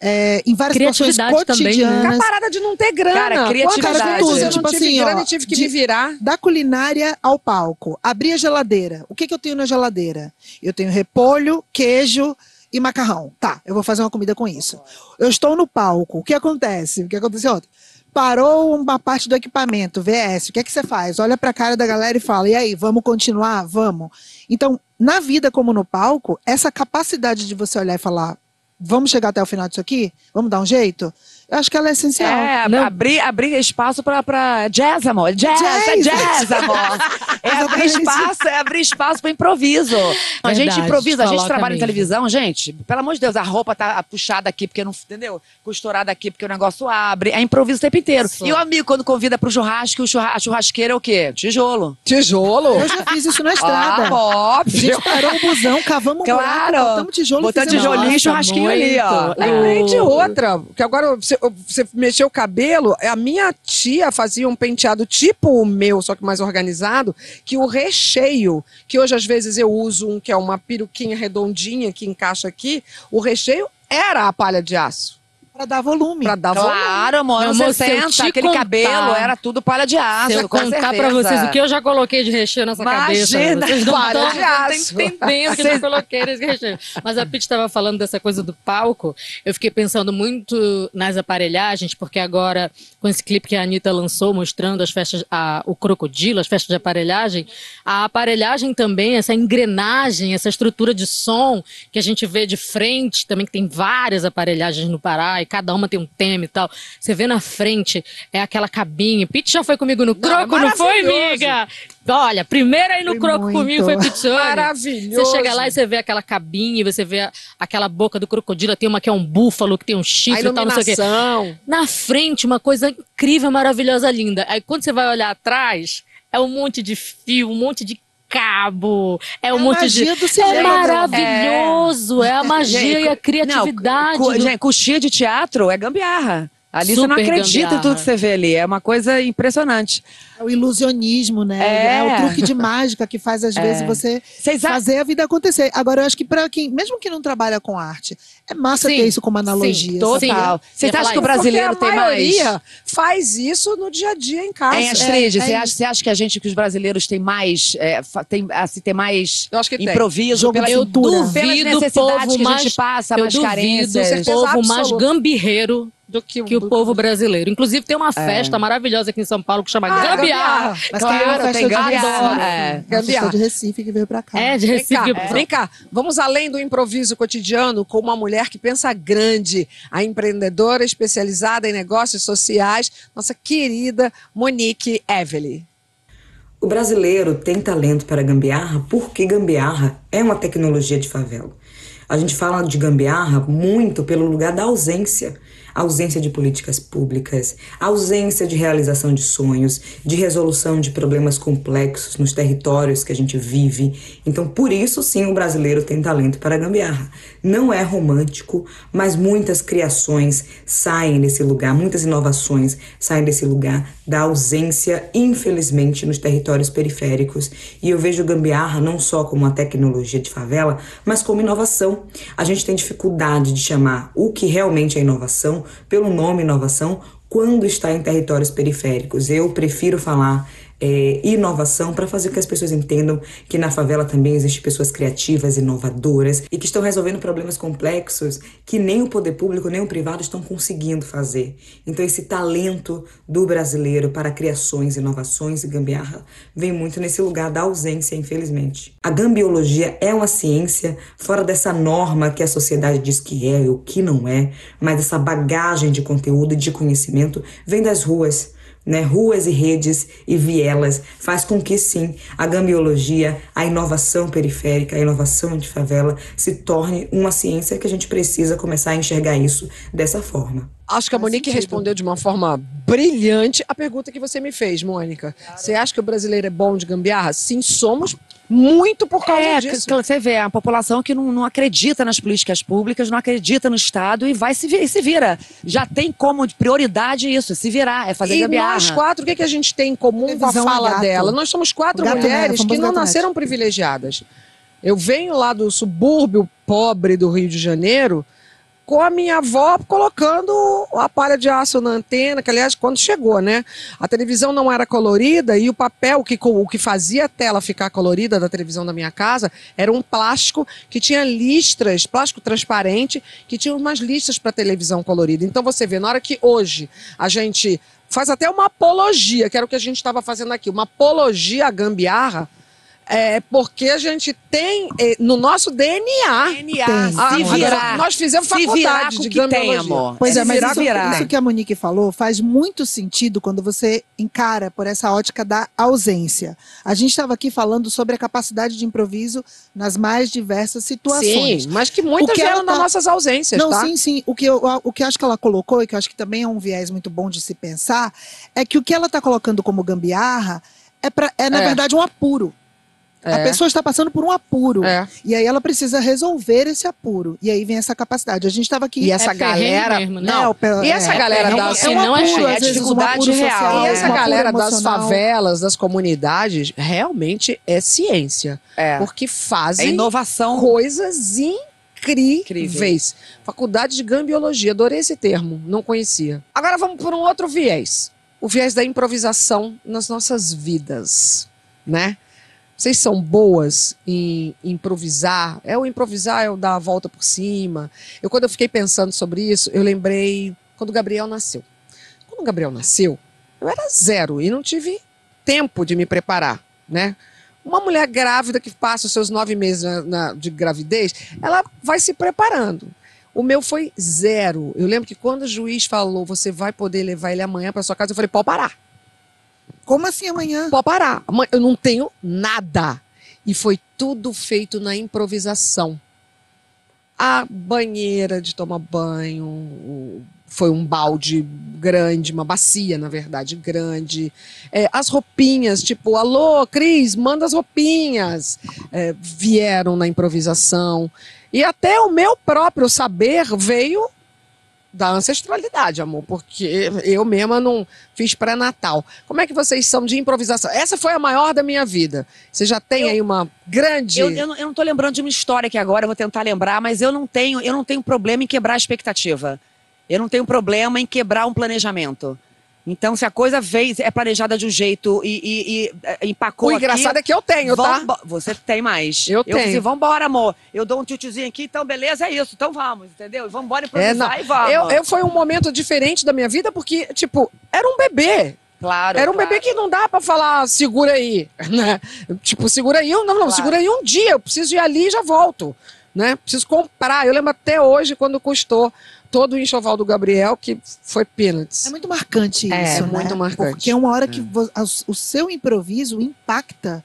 S4: é, em várias situações
S3: Criatividade também, né?
S1: A
S4: cotidianas.
S1: parada de não ter grana.
S2: Cara, criatividade.
S1: Quantas vezes eu não
S4: Tipo
S1: tive
S4: assim,
S1: grana
S4: ó,
S1: e tive que
S4: de-
S1: me virar?
S4: Da culinária ao palco. Abrir a geladeira. O que, que eu tenho na geladeira? Eu tenho repolho, queijo e macarrão. Tá, eu vou fazer uma comida com isso. Eu estou no palco. O que acontece? O que aconteceu ontem? Parou uma parte do equipamento, VS. O que é que você faz? Olha para a cara da galera e fala: e aí, vamos continuar? Vamos. Então, na vida como no palco, essa capacidade de você olhar e falar: vamos chegar até o final disso aqui? Vamos dar um jeito? Eu acho que ela é essencial.
S2: É,
S3: Não.
S2: abrir, abrir espaço pra, pra jazz, amor. Jazz, é
S4: Jazz.
S2: jazz, amor. *laughs* É abrir espaço, é abrir espaço pro improviso. a gente improvisa, a gente trabalha em
S3: mesmo.
S2: televisão, gente. Pelo amor de Deus, a roupa tá puxada aqui porque não, entendeu? Costurada aqui porque o negócio abre. É improviso o tempo inteiro.
S3: Só.
S2: E o amigo, quando convida pro churrasco, o churra- a churrasqueira é o quê? Tijolo.
S1: Tijolo?
S4: Eu já fiz isso na
S2: Ah,
S4: estrada. a
S1: óbvio.
S4: gente parou o busão, cavamos um
S2: Claro.
S4: buraco, botamos tijolo
S2: Botando
S4: fizemos
S2: tijolinho e churrasquinho ali, ó.
S3: muito.
S1: Lembrei de outra, que agora você, você mexeu o cabelo, a minha tia fazia um penteado tipo o meu, só que mais organizado, que o recheio, que hoje às vezes eu uso um que é uma peruquinha redondinha que encaixa aqui, o recheio era a palha de aço,
S4: Pra dar volume.
S1: pra dar volume.
S2: Claro, amor, anos
S3: amor, se eu
S2: 60,
S3: te
S2: aquele
S3: contar-
S2: cabelo era tudo palha de aço,
S3: Se eu
S2: com
S3: contar
S2: certeza.
S3: pra vocês o que eu já coloquei de recheio nessa cabeça,
S2: Imagina,
S3: vocês não estão
S1: de aço.
S3: entendendo o que eu já coloquei nesse recheio. Mas a Pete estava falando dessa coisa do palco, eu fiquei pensando muito nas aparelhagens, porque agora, com esse clipe que a Anitta lançou, mostrando as festas, a- o crocodilo, as festas de aparelhagem, a aparelhagem também, essa engrenagem, essa estrutura de som que a gente vê de frente, também que tem várias aparelhagens no Pará, e cada uma tem um tema e tal. Você vê na frente, é aquela cabine. Pete já foi comigo no
S1: Não,
S3: croco,
S1: é
S3: não, foi, amiga? Olha, primeiro aí no
S4: Foi
S3: croco
S4: muito.
S3: comigo foi Pete
S1: Maravilhoso.
S3: Você chega lá e você vê aquela cabine, você vê a- aquela boca do crocodilo, tem uma que é um búfalo, que tem um chifre e tal, não sei o quê. Na frente, uma coisa incrível, maravilhosa, linda. Aí quando você vai olhar atrás, é um monte de fio, um monte de cabo, é um
S4: É a
S3: monte de.
S4: do
S3: É
S4: cinema.
S3: maravilhoso, é, a magia
S2: Gente,
S3: e a criatividade.
S2: Não,
S3: do-
S2: gente, coxinha de teatro é gambiarra. Ali você não
S3: Super
S2: acredita em
S3: gambiarra.
S2: tudo que você vê ali. É uma coisa impressionante.
S4: É o ilusionismo, né?
S2: É.
S4: É, o truque de mágica que faz, às vezes, você
S2: acham?
S4: fazer a vida acontecer. Agora, eu acho que para quem, mesmo que não trabalha com arte, é massa
S3: Sim,
S4: ter isso como analogia.
S3: sim?
S2: Total. Vocês
S3: Ia
S2: acham
S3: falar
S2: que o brasileiro tem
S1: a
S2: mais.
S1: maioria faz isso no dia a dia em casa.
S2: Hein, Astrid,
S4: é
S2: você, acha,
S4: isso.
S2: você acha que a gente, que os brasileiros têm mais, é, tem, assim, tem mais
S1: Eu acho que tem.
S2: improviso
S4: Jogo
S2: pela,
S3: Eu
S2: pelas
S3: duvido o
S2: necessidades
S3: povo
S2: que a gente
S3: mais.
S2: passa,
S3: Eu
S2: mais
S3: duvido
S2: carências.
S3: o povo mais gambirreiro
S1: do que o,
S3: que o
S1: do-
S3: povo brasileiro. Inclusive, tem uma festa maravilhosa aqui em São Paulo que chama
S1: Ah,
S3: Gambiarra.
S4: Mas
S2: Claro,
S4: tem uma festa
S2: tem gambiarra, é.
S1: Gambiarra.
S4: de Recife que veio pra cá.
S3: É, de
S1: Vem
S3: Recife.
S1: cá,
S3: que-
S1: vem cá, vamos além do improviso cotidiano com uma mulher que pensa grande, a empreendedora especializada em negócios sociais, nossa querida Monique Evely.
S6: O brasileiro tem talento para gambiarra porque gambiarra é uma tecnologia de favela. A gente fala de gambiarra muito pelo lugar da ausência. Ausência de políticas públicas, ausência de realização de sonhos, de resolução de problemas complexos nos territórios que a gente vive. Então, por isso, sim, o brasileiro tem talento para gambiarra. Não é romântico, mas muitas criações saem desse lugar, muitas inovações saem desse lugar da ausência, infelizmente, nos territórios periféricos. E eu vejo gambiarra não só como uma tecnologia de favela, mas como inovação. A gente tem dificuldade de chamar o que realmente é inovação pelo nome inovação quando está em territórios periféricos. Eu prefiro falar é, inovação para fazer com que as pessoas entendam que na favela também existem pessoas criativas, inovadoras e que estão resolvendo problemas complexos que nem o poder público nem o privado estão conseguindo fazer. Então esse talento do brasileiro para criações, inovações e gambiarra vem muito nesse lugar da ausência, infelizmente. A gambiologia é uma ciência fora dessa norma que a sociedade diz que é e o que não é, mas essa bagagem de conteúdo e de conhecimento vem das ruas né, ruas e redes e vielas, faz com que sim a gambiologia, a inovação periférica, a inovação de favela se torne uma ciência que a gente precisa começar a enxergar isso dessa forma.
S1: Acho que a Monique respondeu de uma forma brilhante a pergunta que você me fez, Mônica. Você acha que o brasileiro é bom de gambiarra? Sim, somos muito por causa
S2: É,
S1: disso.
S2: que- que você vê, a população que não, não acredita nas políticas públicas, não acredita no Estado e vai se, e se vira. Já tem como de prioridade isso, se virar, é fazer
S1: e
S2: gambiarra.
S1: nós quatro, o que, que a gente tem em comum com a
S4: é
S1: fala
S4: gato.
S1: dela? Nós somos quatro
S4: Gato
S1: mulheres
S4: nera,
S1: que não
S4: gato
S1: nasceram privilegiadas. Eu venho lá do subúrbio pobre do Rio de Janeiro com a minha avó colocando a palha de aço na antena, que aliás, quando chegou, né? A televisão não era colorida e o papel, que, o que fazia a tela ficar colorida da televisão da minha casa, era um plástico que tinha listras, plástico transparente, que tinha umas listras para televisão colorida. Então você vê, na hora que hoje a gente faz até uma apologia, que era o que a gente estava fazendo aqui, uma apologia à gambiarra, É porque a gente tem eh, no nosso DNA.
S2: DNA,
S4: Tem.
S2: se
S1: Ah,
S2: virar.
S1: Nós fizemos
S2: se virar
S1: faculdade
S2: com
S1: de
S2: o que tem, amor.
S4: Pois é,
S2: Se
S4: mas
S2: virar,
S4: isso,
S2: virar.
S4: isso que a Monique falou faz muito sentido quando você encara por essa ótica da ausência. A gente estava aqui falando sobre a capacidade de improviso nas mais diversas situações.
S1: Sim, mas que muitas
S4: que
S1: vieram
S4: tá-
S1: nossas ausências,
S4: Não,
S1: tá?
S4: sim, sim. O que, eu, o que eu acho que ela colocou, e que eu acho que também é um viés muito bom de se pensar, é que o que ela está colocando como gambiarra é, pra, é na
S1: É.
S4: verdade, um apuro. A
S1: É.
S4: pessoa está passando por um apuro.
S1: É.
S4: E aí ela precisa resolver esse apuro. E aí vem essa capacidade. A gente estava aqui.
S1: E essa
S3: É
S1: galera.
S3: mesmo, né?
S1: Não, e essa
S4: é,
S1: galera das.
S3: se não é
S4: apuro,
S3: cheio,
S4: às
S2: é
S4: vezes, um
S2: dificuldade
S4: apuro
S2: real,
S4: social,
S1: E
S2: é.
S1: essa
S4: um apuro
S1: galera das favelas, das comunidades, realmente é ciência.
S2: É.
S1: Porque
S2: É
S1: fazem
S2: inovação.
S1: coisas incríveis.
S2: Incríveis.
S1: Faculdade de Gambiologia, adorei esse termo, não conhecia. Agora vamos por um outro viés. O viés da improvisação nas nossas vidas, né? Vocês são boas em improvisar? É o improvisar, é o dar a volta por cima. Eu, quando eu fiquei pensando sobre isso, eu lembrei quando o Gabriel nasceu. Quando o Gabriel nasceu, eu era zero e não tive tempo de me preparar, né? Uma mulher grávida que passa os seus nove meses na- na- de gravidez, ela vai se preparando. O meu foi zero. Eu lembro que quando o juiz falou, você vai poder levar ele amanhã para sua casa, eu falei, pode parar.
S4: Como assim amanhã?
S1: Pode parar. Eu não tenho nada. E foi tudo feito na improvisação. A banheira de tomar banho foi um balde grande, uma bacia, na verdade, grande. É, as roupinhas, tipo, alô, Cris, manda as roupinhas. É, vieram na improvisação. E até o meu próprio saber veio da ancestralidade, amor, porque eu mesma não fiz pré-natal. Como é que vocês são de improvisação? Essa foi a maior da minha vida. Você já tem aí uma grande.
S2: Eu, eu, não- eu tô lembrando de uma história aqui agora, eu vou tentar lembrar, mas eu não tenho, eu não tenho problema em quebrar a expectativa. Eu não tenho problema em quebrar um planejamento. Então, se a coisa fez, é planejada de um jeito e, e- e, é, empacou
S1: o engraçado
S2: aqui,
S1: é que eu tenho, tá?
S2: Você tem mais.
S1: Eu
S2: Eu
S1: tenho.
S2: disse, vambora, amor. Eu dou um tiozinho aqui, então beleza, é isso. Então vamos, entendeu? Vambora
S1: É,
S2: improvisar
S1: não.
S2: e vamos.
S1: Eu, eu foi um momento diferente da minha vida porque, tipo, era um bebê.
S2: Claro,
S1: Era um
S2: claro.
S1: bebê que não dá pra falar segura aí, *laughs* né? Tipo, segura aí, não, não,
S2: Claro.
S1: segura aí um dia, eu preciso ir ali e já volto, né? Preciso comprar. Eu lembro até hoje quando custou todo o enxoval do Gabriel, que foi peanuts.
S4: É muito marcante
S1: É,
S4: isso,
S1: é
S4: né?
S1: muito marcante.
S4: Porque é uma hora que as- o seu improviso impacta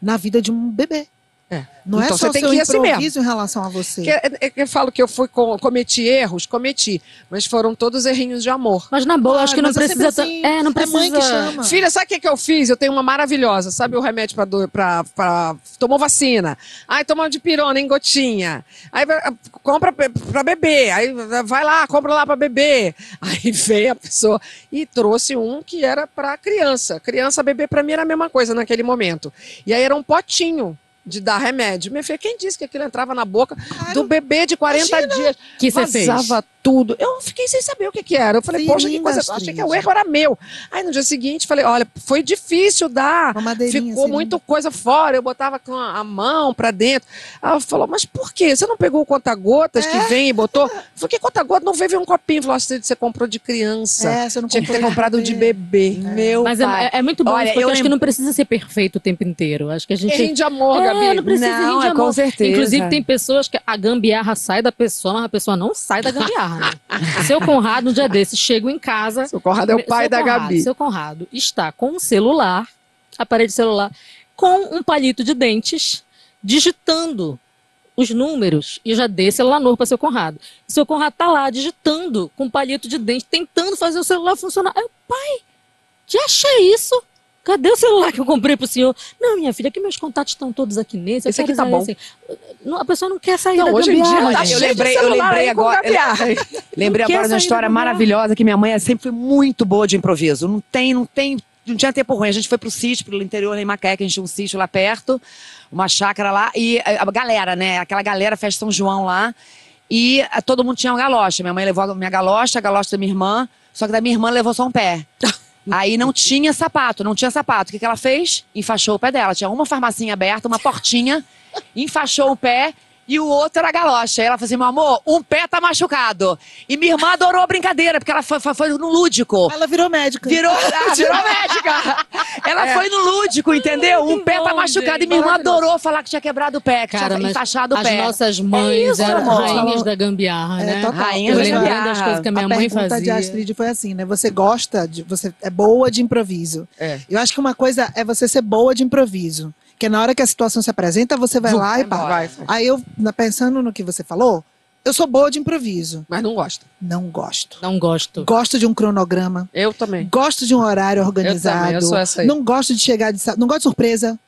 S4: na vida de um bebê.
S1: É.
S4: Não
S1: Então
S4: é só
S1: você
S4: o
S1: tem
S4: seu
S1: que ir assim mesmo.
S4: em relação a você.
S1: Que, é- é que eu falo que eu fui com, cometi erros, cometi, mas foram todos errinhos de amor.
S3: Mas na boa,
S4: Claro,
S3: acho que não
S4: é
S3: precisa.
S4: assim.
S3: É, não
S4: É
S3: precisa.
S4: mãe que chama.
S1: Filha, sabe o que, que eu fiz? Eu tenho uma maravilhosa. Sabe o remédio pra, pra- Tomou vacina. Aí tomou de pirona em gotinha. Aí compra pra beber. Aí vai lá, compra lá pra beber. *laughs* Aí veio a pessoa e trouxe um que era pra criança. Criança beber pra mim era a mesma coisa naquele momento. E aí era um potinho de dar remédio. Minha filha, quem disse que aquilo entrava na boca do bebê de 40 dias?
S3: que você fez?
S1: Tudo. Eu fiquei sem saber o que, que era. Eu falei,
S4: Sim,
S1: poxa, que coisa.
S4: Astrid.
S1: Achei que o erro era meu. Aí no dia seguinte, falei, olha, foi difícil dar. Ficou
S4: assim,
S1: muito coisa fora, eu botava com a mão pra dentro. Aí ela falou, mas por quê? Você não pegou o conta-gotas que
S4: É.
S1: vem e botou? Eu falei, que conta-gota? Não veio ver um copinho. Falou, Astrid, você comprou de criança.
S4: É, você não
S1: Tinha que ter
S4: comprou
S1: comprado de bebê.
S2: Meu
S3: Mas é,
S2: pai.
S3: é- é muito bom,
S2: Olha,
S3: porque
S2: eu
S3: eu acho que não precisa ser perfeito o tempo inteiro. Acho que a gente.
S1: Errinho de amor,
S3: É,
S1: Gabi.
S3: não precisa
S2: Não,
S3: rir de
S2: é com
S3: amor.
S2: certeza.
S3: Inclusive, tem pessoas que a gambiarra sai da pessoa, mas a pessoa não sai da gambiarra. Né? *laughs* Seu Conrado, um dia desses, chego em casa.
S1: Seu Conrado é o pai da
S3: Conrado,
S1: Gabi.
S3: Seu Conrado está com um celular, aparelho celular, com um palito de dentes, digitando os números e já dei celular novo para seu Conrado. E seu Conrado tá lá digitando com um palito de dente, tentando fazer o celular funcionar. Aí, eu, pai, que achei isso? Cadê o celular que eu comprei pro senhor? Não, minha filha, que meus contatos estão todos aqui nesse. eu
S1: Esse aqui tá bom.
S3: esse. Não, a pessoa não quer sair
S1: Não,
S3: da
S1: hoje em dia
S3: gambiarra,
S1: tá
S2: eu lembrei- eu lembrei agora-
S1: gambiarra. *laughs*
S2: Lembrei agora de uma história maravilhosa que minha mãe sempre foi muito boa de improviso. Não tem, não tem, não tinha tempo ruim. A gente foi pro sítio, pro interior em Macaé, que a gente tinha um sítio lá perto, uma chácara lá, e a, galera, né? Aquela galera, festa São João lá. E a, todo mundo tinha uma galocha. Minha mãe levou a minha galocha, a galocha da minha irmã, só que da minha irmã levou só um pé. *laughs* Aí não tinha sapato, não tinha sapato. O que, que ela fez? Enfaixou o pé dela. Tinha uma farmacinha aberta, uma portinha, enfaixou o pé e o outro era galocha. Aí ela falou assim, meu amor, um pé tá machucado. E minha irmã adorou a brincadeira, porque ela foi, foi, foi no lúdico.
S4: Ela virou médica.
S2: Virou, *laughs* ah, virou médica. Ela
S1: É.
S2: foi no lúdico, entendeu? Um pé tá machucado
S3: gente.
S2: e minha irmã adorou falar que tinha quebrado o pé, que
S3: Cara,
S2: tinha enfaixado o
S3: as
S2: pé.
S3: nossas mães
S2: isso,
S3: eram
S2: amor.
S3: rainhas da gambiarra,
S4: É,
S3: né?
S4: total.
S2: Rainha
S3: Eu
S2: da gambiarra.
S3: das coisas que a minha
S4: a
S3: mãe
S4: pergunta de
S3: fazia.
S4: Astrid foi assim, né? Você gosta de. Você é boa de improviso.
S2: É.
S4: Eu acho que uma coisa é você ser boa de improviso. Que na hora que a situação se apresenta, você vai
S2: Vum,
S4: lá e
S2: vai
S4: pá.
S1: Vai,
S4: Aí eu, na- pensando no que você falou, eu sou boa de improviso.
S1: mas não gosta.
S4: Não gosto.
S3: Não gosto.
S4: Gosto de um cronograma.
S1: Eu também.
S4: Gosto de um horário organizado.
S1: Eu também, eu sou essa aí.
S4: Não gosto de chegar de, não gosto de surpresa.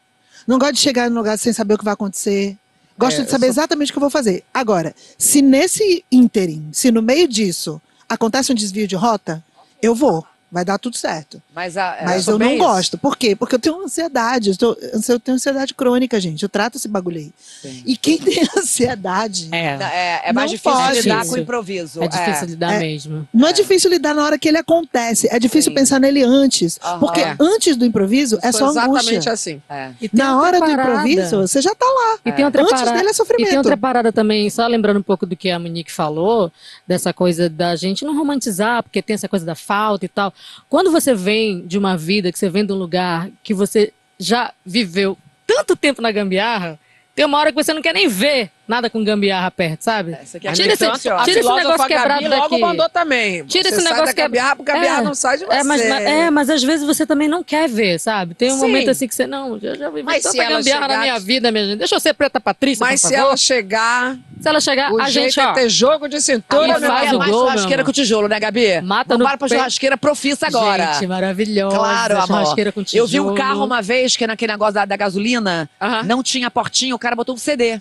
S4: Não gosto de chegar no lugar sem saber o que vai acontecer. Gosto
S1: É,
S4: de saber
S1: sou-
S4: exatamente o que eu vou fazer. Agora, se nesse ínterim, se no meio disso acontece um desvio de rota, eu vou. Vai dar tudo certo.
S2: Mas, a, é,
S4: Mas eu não gosto. Por quê? Porque eu tenho ansiedade. Eu, tô- eu tenho ansiedade crônica, gente. Eu trato esse bagulho aí.
S2: Sim.
S4: E quem tem *laughs* ansiedade.
S3: É.
S2: É, é mais
S4: Não
S2: difícil
S4: pode.
S2: lidar com o improviso.
S3: É difícil lidar
S4: É.
S3: mesmo.
S4: Não é difícil lidar na hora que ele acontece. É difícil
S2: Sim.
S4: pensar nele antes.
S2: Aham.
S4: Porque
S2: É.
S4: antes do improviso é só
S1: exatamente
S4: angústia.
S1: assim.
S2: É.
S3: E tem
S4: Na hora do
S3: parada.
S4: improviso, você já tá lá.
S3: E tem outra
S4: Antes
S3: parada.
S4: dele é
S3: E
S4: sofrimento.
S3: tem outra parada também, só lembrando um pouco do que a Monique falou, dessa coisa da gente não romantizar, porque tem essa coisa da falta e tal. Quando você vem de uma vida, que você vem de um lugar que você já viveu tanto tempo na gambiarra, tem uma hora que você não quer nem ver nada com gambiarra perto, sabe?
S2: Essa aqui é
S3: Tira esse-
S1: a
S3: tira esse negócio quebrado
S1: Gabi logo
S3: daqui.
S1: mandou também.
S3: Tira
S1: Você
S3: esse negócio
S1: da
S3: que-
S1: gambiarra, porque a gambiarra
S3: É.
S1: não sai de você.
S3: É mas, mas- é, mas às vezes você também não quer ver, sabe? Tem um
S1: Sim.
S3: momento assim que você, não, eu já
S1: Mas se
S3: tanta gambiarra
S1: chegar
S3: na minha vida, minha gente. Deixa eu ser preta Patrícia,
S1: Mas
S3: por
S1: se
S3: favor.
S1: ela chegar,
S3: Se ela chegar,
S1: o
S3: a gente,
S1: é
S3: ó,
S1: ter jogo de cintura,
S3: Aí
S1: meu
S3: faz
S2: é
S3: o
S2: mais
S3: gol,
S2: churrasqueira com tijolo, né, Gabi?
S3: Mata
S2: Vamos
S3: no
S2: para pra churrasqueira profissa agora.
S3: Gente, maravilhosa.
S2: Claro, amor.
S3: churrasqueira com
S2: Eu vi um
S3: tijolo.
S2: carro uma vez que naquele negócio da, da gasolina não tinha portinha, o cara botou um CD.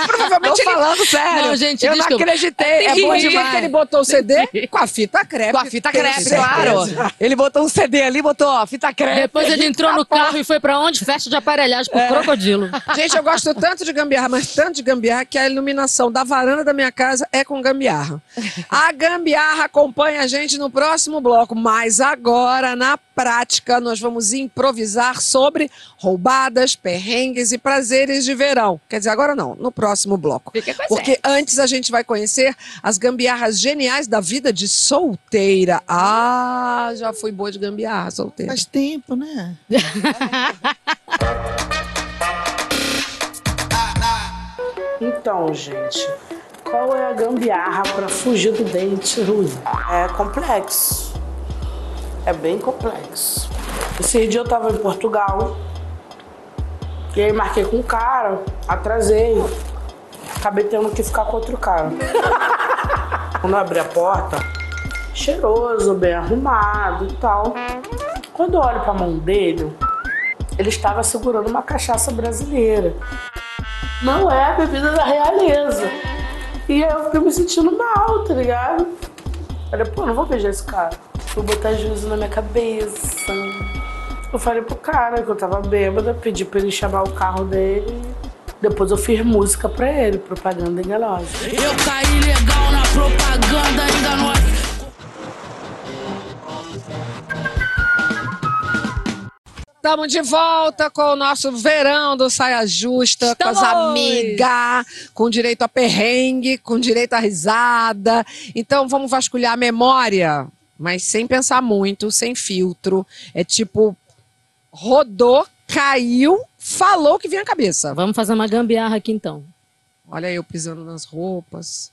S1: Muito provavelmente
S2: Tô
S1: ele...
S2: falando sério.
S3: Não, gente,
S1: eu
S3: desculpa.
S1: não acreditei.
S3: É
S1: É, bom de
S3: terrível.
S1: ver que ele botou o CD com a fita crepe.
S2: Com a fita crepe, claro. Ele botou um CD ali, botou ó, fita crepe.
S3: Depois ele entrou no carro e foi pra onde? Festa de aparelhagem pro crocodilo.
S1: Gente, eu gosto tanto de gambiarra, mas tanto de gambiarra que a iluminação da varanda da minha casa é com gambiarra. A gambiarra acompanha a gente no próximo bloco, mas agora, na prática, nós vamos improvisar sobre roubadas, perrengues e prazeres de verão. Quer dizer, agora não, no próximo bloco.
S2: Fica com a
S1: Porque antes a gente vai conhecer as gambiarras geniais da vida de solteira. Ah, já fui boa de gambiarra, solteira.
S4: Faz tempo, né? *laughs*
S7: Então, gente, qual é a gambiarra para fugir do dente ruim? É complexo. É bem complexo. Esse dia eu tava em Portugal. E aí marquei com um cara, atrasei. Acabei tendo que ficar com outro cara. *laughs* Quando eu abri a porta, cheiroso, bem arrumado e tal. Quando eu olho pra mão dele, ele estava segurando uma cachaça brasileira não é a bebida da realeza. E eu fiquei me sentindo mal, tá ligado? Falei, pô, não vou beijar esse cara. Fui botar juízo na minha cabeça. Eu falei pro cara que eu tava bêbada, pedi pra ele chamar o carro dele. Depois eu fiz música pra ele, propaganda enganosa.
S8: Eu caí legal na propaganda enganosa.
S1: Estamos de volta com o nosso verão do Saia Justa, com as
S3: Estamos!
S1: amigas, com direito a perrengue, com direito a risada. Então vamos vasculhar a memória, mas sem pensar muito, sem filtro. É tipo, rodou, caiu, falou que vinha a cabeça.
S3: Vamos fazer uma gambiarra aqui então.
S1: Olha eu pisando nas roupas.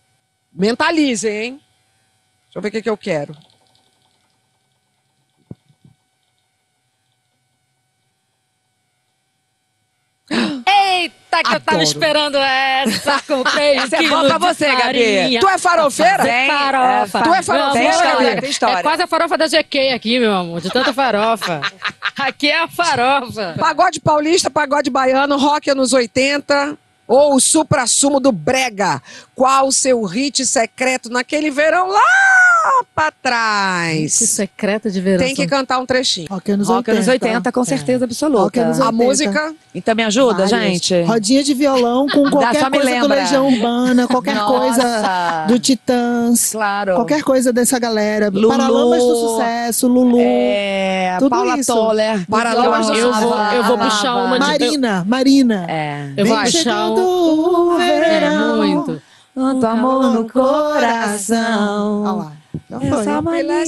S1: Mentalizem, hein? Deixa eu ver o que, que eu quero.
S3: Eita, que eu tava
S1: Adoro.
S3: esperando essa *laughs* com
S2: Essa é boa pra você, Gabi.
S1: Tu é farofeira?
S2: Tem,
S3: farofa.
S1: Tu é farofeira,
S2: Tem
S3: é-
S2: tem história.
S3: É quase a farofa da GQ aqui, meu amor, de tanta farofa. *laughs* Aqui é a farofa.
S1: Pagode paulista, pagode baiano, rock anos 80 ou o supra-sumo do brega? Qual o seu hit secreto naquele verão lá pra
S3: Que
S1: trás.
S3: secreta de verão.
S1: Tem que cantar um trechinho.
S4: Rock anos
S2: Rock
S4: 80.
S2: anos 80, com certeza absoluta.
S4: Rock anos
S1: A
S4: 80.
S1: música.
S2: Então me ajuda,
S4: Várias.
S2: gente?
S4: Rodinha de violão com qualquer
S2: me
S4: coisa do. Legião Urbana, qualquer
S2: Nossa.
S4: coisa do Titãs,
S2: Claro.
S4: qualquer coisa dessa galera.
S2: Lulu.
S4: Paralamas do Sucesso, Lulu.
S2: É,
S4: Tudo
S2: Paula
S4: isso.
S2: Toller.
S1: Paralamas do
S3: Eu vou, eu vou puxar uma de.
S4: Marina, Marina.
S2: É.
S3: Eu vou puxar
S4: Chegando o
S3: É,
S4: verão.
S3: muito.
S2: Quanto amor no coração.
S4: Olha lá. Já foi.
S2: Essa mania.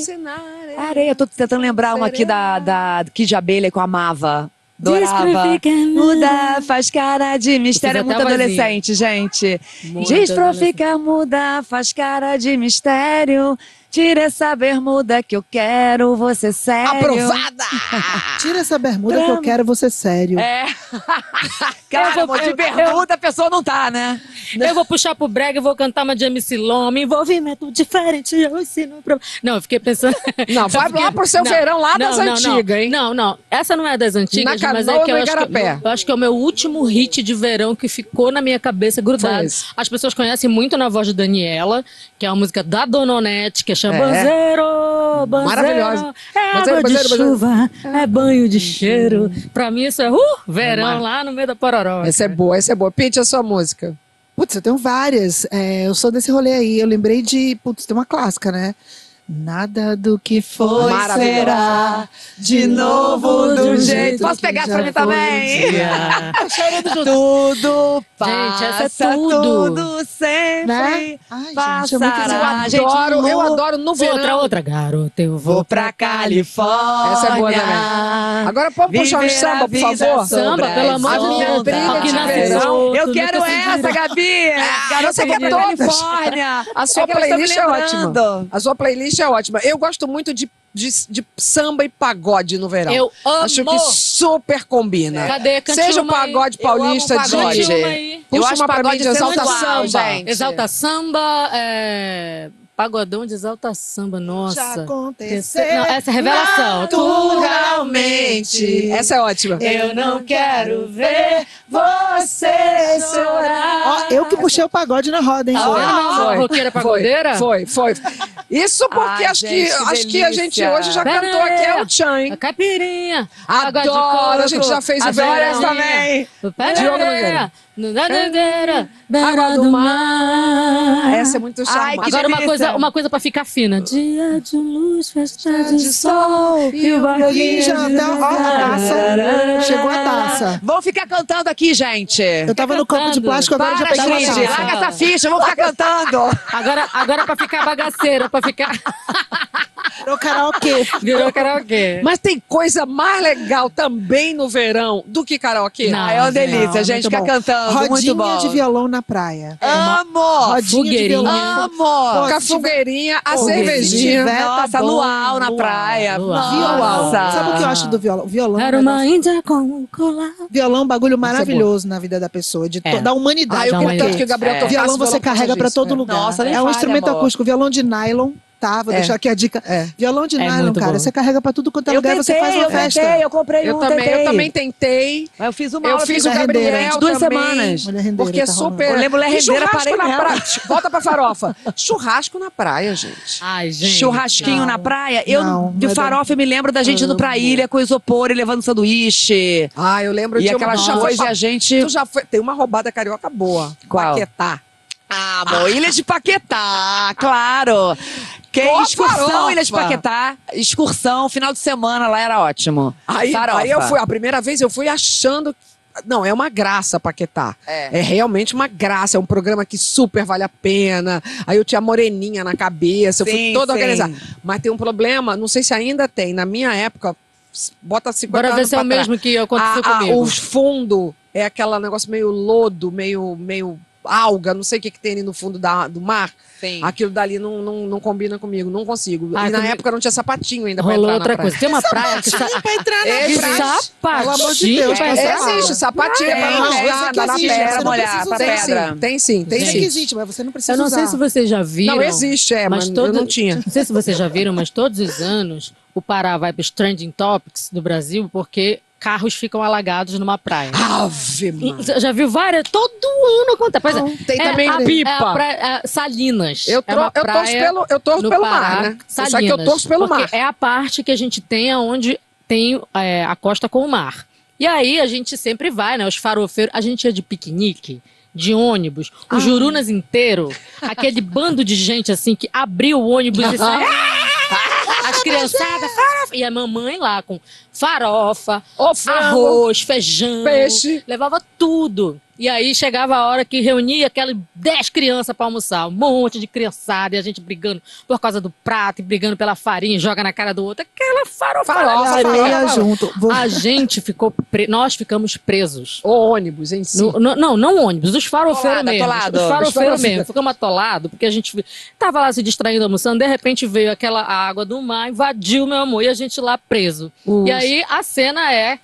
S2: Areia, tô tentando lembrar uma aqui da, da Kid de Abelha que eu amava. Adorava. Muda, faz cara de mistério. É muito adolescente, gente.
S3: Muito
S2: Desprofica, muda, faz cara de mistério. Tira essa bermuda que eu quero, você sério.
S1: Aprovada! *laughs*
S4: Tira essa bermuda que eu quero você sério.
S2: É. *laughs* Cara,
S3: Eu vou-
S2: de
S3: eu-
S2: bermuda a pessoa não tá, né?
S3: Eu vou puxar pro brega e vou cantar uma de MC Loma. Envolvimento diferente, eu ensino pra... Não, eu fiquei pensando... *laughs*
S1: Não,
S3: Eu
S1: vai
S3: fiquei-
S1: lá pro seu
S3: Não,
S1: verão lá das
S3: não, não,
S1: antigas, hein?
S3: Não, não. Essa não é das antigas,
S1: Na
S3: mas
S1: Canoa,
S3: é que eu acho que,
S1: Igarapé.
S3: eu acho que é o meu último hit de verão que ficou na minha cabeça grudado. As pessoas conhecem muito na voz de Daniela, que é uma música da Dona Onete, que é Chambanzeiro, banzeiro,
S1: Maravilhosa.
S3: É
S1: Banzeiro,
S3: água de
S1: banzeiro, banzeiro.
S3: chuva, é banho de cheiro. Pra mim isso é uh, verão lá no meio da pororó.
S1: Essa é boa, essa é boa. Pete a sua música.
S4: Putz, eu tenho várias. É, eu sou desse rolê aí. Eu lembrei de. Putz, tem uma clássica, né? Nada do que foi será de novo do jeito.
S2: Posso pegar pra mim também?
S4: um dia. *laughs*
S2: Tudo
S3: Gente, essa é
S2: passa,
S3: tudo.
S2: tudo sempre.
S4: Né? Ai, gente, é
S2: Passará.
S1: Eu adoro, eu adoro no verão.
S3: Outra, outra, garota, eu vou,
S2: Vou pra Califórnia.
S1: Essa é boa também. Agora pode puxar um samba, por favor.
S3: Samba, pelo amor de Deus.
S1: briga
S3: na
S1: verão.
S2: Eu quero essa. Gabi! Garota
S1: eu
S2: vou
S1: quero
S2: pra
S1: todas.
S2: Califórnia!
S1: A sua
S2: É
S1: playlist é ótima. A sua playlist é ótima. Eu gosto muito de, de, de samba e pagode no verão.
S3: Eu amo.
S1: Acho que super combina.
S3: Cadê? Cante
S1: Seja o
S3: uma aí.
S1: pagode
S2: Eu amo
S1: paulista
S2: pagode.
S1: de.
S3: Aí.
S2: Eu
S1: Puxa
S2: acho
S1: uma pra mim
S2: pagode
S1: de Exalta Samba.
S2: gente.
S3: Exalta samba, é... pagodão de exalta samba,
S4: Já
S3: nossa.
S4: aconteceu.
S3: Não, essa é revelação.
S1: Naturalmente. Essa é ótima.
S2: Eu não quero ver você chorar.
S4: Ó, eu que puxei o pagode na roda, hein?
S3: Tá
S4: Foi.
S1: Foi,
S3: roqueira pagodeira?
S1: Foi, foi. Isso porque
S2: Ai,
S1: acho,
S2: gente,
S1: que, acho que a gente hoje já
S3: Pera
S1: cantou aqui é o Tchan, hein?
S3: A caipirinha. de
S1: Adoro, a gente já fez o
S2: Adoro
S1: verão.
S2: essa também.
S1: Diogo Nogueira. Água do
S3: mar.
S1: Essa é muito
S2: que
S3: Agora uma
S2: delícia.
S3: coisa, uma coisa pra ficar fina. Dia de luz, festa de
S1: de
S3: sol e o
S4: Ih, já tá, ó, a taça. Chegou a taça.
S2: Vamos ficar cantando aqui, gente.
S4: Eu tava no copo de plástico, agora
S2: Para,
S4: já peguei uma taça.
S2: larga essa ficha, vamos ficar cantando.
S3: Agora, agora pra ficar bagaceira, pra ficar...
S4: Virou karaokê.
S3: Virou karaokê.
S1: Mas tem coisa mais legal também no verão do que karaokê?
S3: Não.
S2: Ah, é uma delícia,
S4: Não,
S2: gente,
S4: muito
S2: ficar
S4: bom.
S2: cantando, muito
S4: Rodinha
S2: bom.
S4: de violão na praia.
S2: Amo!
S4: Rodinha de
S3: Fogueirinha.
S4: violão.
S2: Amo!
S1: Com a fogueirinha, a cervejinha.
S4: tá
S2: Nossa, luau na praia.
S3: luau.
S4: Violão. Sabe o que eu acho do violão? Violão,
S3: Era
S4: é
S3: uma
S4: um-
S3: índia com um colar.
S4: violão é um bagulho
S1: é
S4: maravilhoso na vida da pessoa, de
S3: É.
S4: da humanidade.
S1: Ah, eu tanto que o Gabriel
S2: É.
S4: Violão você carrega pra todo
S1: É.
S4: lugar.
S2: Nossa, nem
S4: é um instrumento acústico, violão de nylon, tá? Vou
S1: É.
S4: deixar aqui a dica.
S1: É.
S4: Violão de
S3: É
S4: nylon, cara,
S3: bom.
S4: você carrega pra tudo quanto é
S2: Eu
S4: lugar, você
S2: tentei,
S4: faz uma
S2: eu
S4: festa.
S2: tentei, eu comprei
S1: Eu
S2: um,
S1: também,
S2: tentei.
S1: eu também tentei.
S2: Eu fiz uma
S1: Eu
S2: aula,
S1: fiz o
S4: Mulher
S1: Gabriel
S4: rendeira,
S2: duas
S1: também,
S2: semanas.
S4: Mulher rendeira,
S1: Porque é
S4: tá rolando.
S1: super...
S2: Mulher- mulher
S1: E
S2: rendeira,
S1: churrasco
S2: parei
S1: na praia. *laughs* Volta pra farofa. Churrasco na praia, gente.
S3: Ai, gente.
S2: Churrasquinho
S4: Não.
S2: na praia. Eu,
S4: Não,
S2: de farofa, eu me lembro da gente indo pra ilha com isopor e levando sanduíche.
S1: Ah, eu lembro
S2: E
S1: de
S2: aquelas
S1: uma...
S2: coisas e a gente...
S1: Tu já foi... Tem uma roubada carioca boa.
S2: Qual?
S1: Paquetá.
S2: Ah, amor, Ilha de Paquetá, claro. Que
S1: Pô,
S2: excursão. Ilha de Paquetá. Excursão, final de semana lá era ótimo.
S1: Aí,
S2: Farofa.
S1: aí eu fui, a primeira vez eu fui achando. Não, é uma graça Paquetá.
S2: É.
S1: É realmente uma graça. É um programa que super vale a pena. Aí eu tinha moreninha na cabeça, eu fui toda
S2: sim.
S1: organizada. Mas tem um problema, não sei se ainda tem. Na minha época, bota 50
S3: Bora ver se é o
S1: trás.
S3: mesmo que aconteceu
S1: A- a-
S3: comigo.
S1: o fundo é aquele negócio meio lodo, meio, meio alga, não sei o que, que tem ali no fundo da- do mar.
S2: Sim.
S1: Aquilo dali não, não, não combina comigo, não consigo.
S3: Ah,
S1: e na
S3: comigo-
S1: época não tinha sapatinho ainda pra
S3: Rolou
S1: entrar
S3: outra
S1: na praia.
S3: coisa. Tem uma praia que... sa-
S4: Pra entrar na
S1: Ei,
S3: Que
S1: pra-
S3: sapatinho.
S4: Pelo amor de Deus,
S3: pra entrar.
S4: é
S1: Existe, sapatilha
S2: Tem,
S1: pra
S2: tem,
S1: molhar,
S2: tem,
S1: andar na pedra.
S4: você não
S2: molhar,
S4: precisa
S2: pra
S4: usar.
S1: Tem
S2: pedra.
S1: sim, tem sim, tem sim.
S4: que existe, mas você não precisa
S3: Eu não sei se vocês já viram.
S1: Não existe, é, mas,
S3: todo-
S1: eu não tinha.
S3: Não sei se vocês já viram, mas todos os anos o Pará vai para os trending topics do Brasil porque carros ficam alagados numa praia.
S1: Ave, mano.
S3: Você já viu várias? Todo ano acontece. Pois é,
S1: Tem
S3: é
S1: também
S3: a-
S1: pipa.
S3: é a praia- é Salinas.
S1: Eu,
S3: é
S1: tro-
S3: uma
S1: eu torço pelo, eu torço
S3: no
S1: pelo
S3: Pará,
S1: mar, né?
S3: Salinas,
S1: Só que eu torço pelo mar.
S3: É a parte que a gente tem onde tem é, a costa com o mar. E aí a gente sempre vai, né? Os farofeiros. A gente ia de piquenique, de ônibus,
S1: Ah.
S3: os jurunas inteiro, aquele bando de gente assim que abriu o ônibus e *laughs* saiu. As criançadas. E a mamãe lá com farofa,
S1: frango,
S3: arroz, feijão.
S1: peixe.
S3: Levava tudo. E aí chegava a hora que reunia aquelas 10 crianças para almoçar. Um monte de criançada e a gente brigando por causa do prato e brigando pela farinha, joga na cara do outro. Aquela farofa.
S1: Farofa, farofa.
S4: junto. Vou-
S3: A gente ficou. pre- Nós ficamos presos.
S1: O ônibus em si.
S3: No- no- não, não ônibus, os farofeiros mesmo.
S2: atolado.
S3: Os
S1: Os
S3: farofeiros
S1: farofeiros.
S3: mesmo. Ficamos atolados, porque a gente tava lá se distraindo, almoçando, de repente veio aquela água do mar, invadiu meu amor, e a gente lá preso. E aí a cena é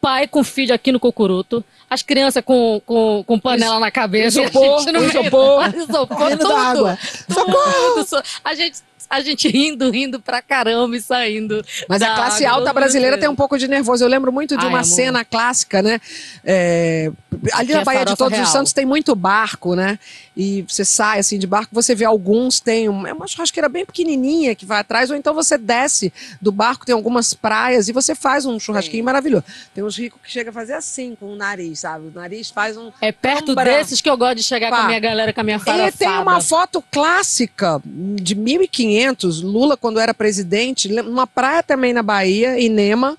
S3: pai com filho aqui no cocuruto, as crianças com, com, com panela na cabeça, e a
S1: Isopor,
S3: gente no meio
S1: isopor.
S3: da- isopor,
S4: Correndo
S3: tudo.
S4: da água.
S3: Tudo, a gente a gente rindo, rindo pra caramba e saindo.
S1: Mas a classe
S3: água,
S1: alta brasileira tem um pouco de nervoso. Eu lembro muito de
S3: Ai,
S1: uma
S3: amor.
S1: cena clássica, né? É, ali
S3: Que
S1: na
S3: é
S1: Baía de Todos os
S3: real.
S1: Santos tem muito barco, né? E você sai assim de barco, você vê alguns tem um- é uma churrasqueira bem pequenininha que vai atrás, ou então você desce do barco, tem algumas praias e você faz um churrasquinho maravilhoso. Tem uns ricos que chegam a fazer assim com o nariz, sabe? O nariz faz um
S3: É perto
S1: Sombra.
S3: desses que eu gosto de chegar com
S1: Pá.
S3: a minha galera, com a minha farofada.
S1: E tem uma foto clássica de 1500, Lula quando era presidente, numa praia também na Bahia, Inema.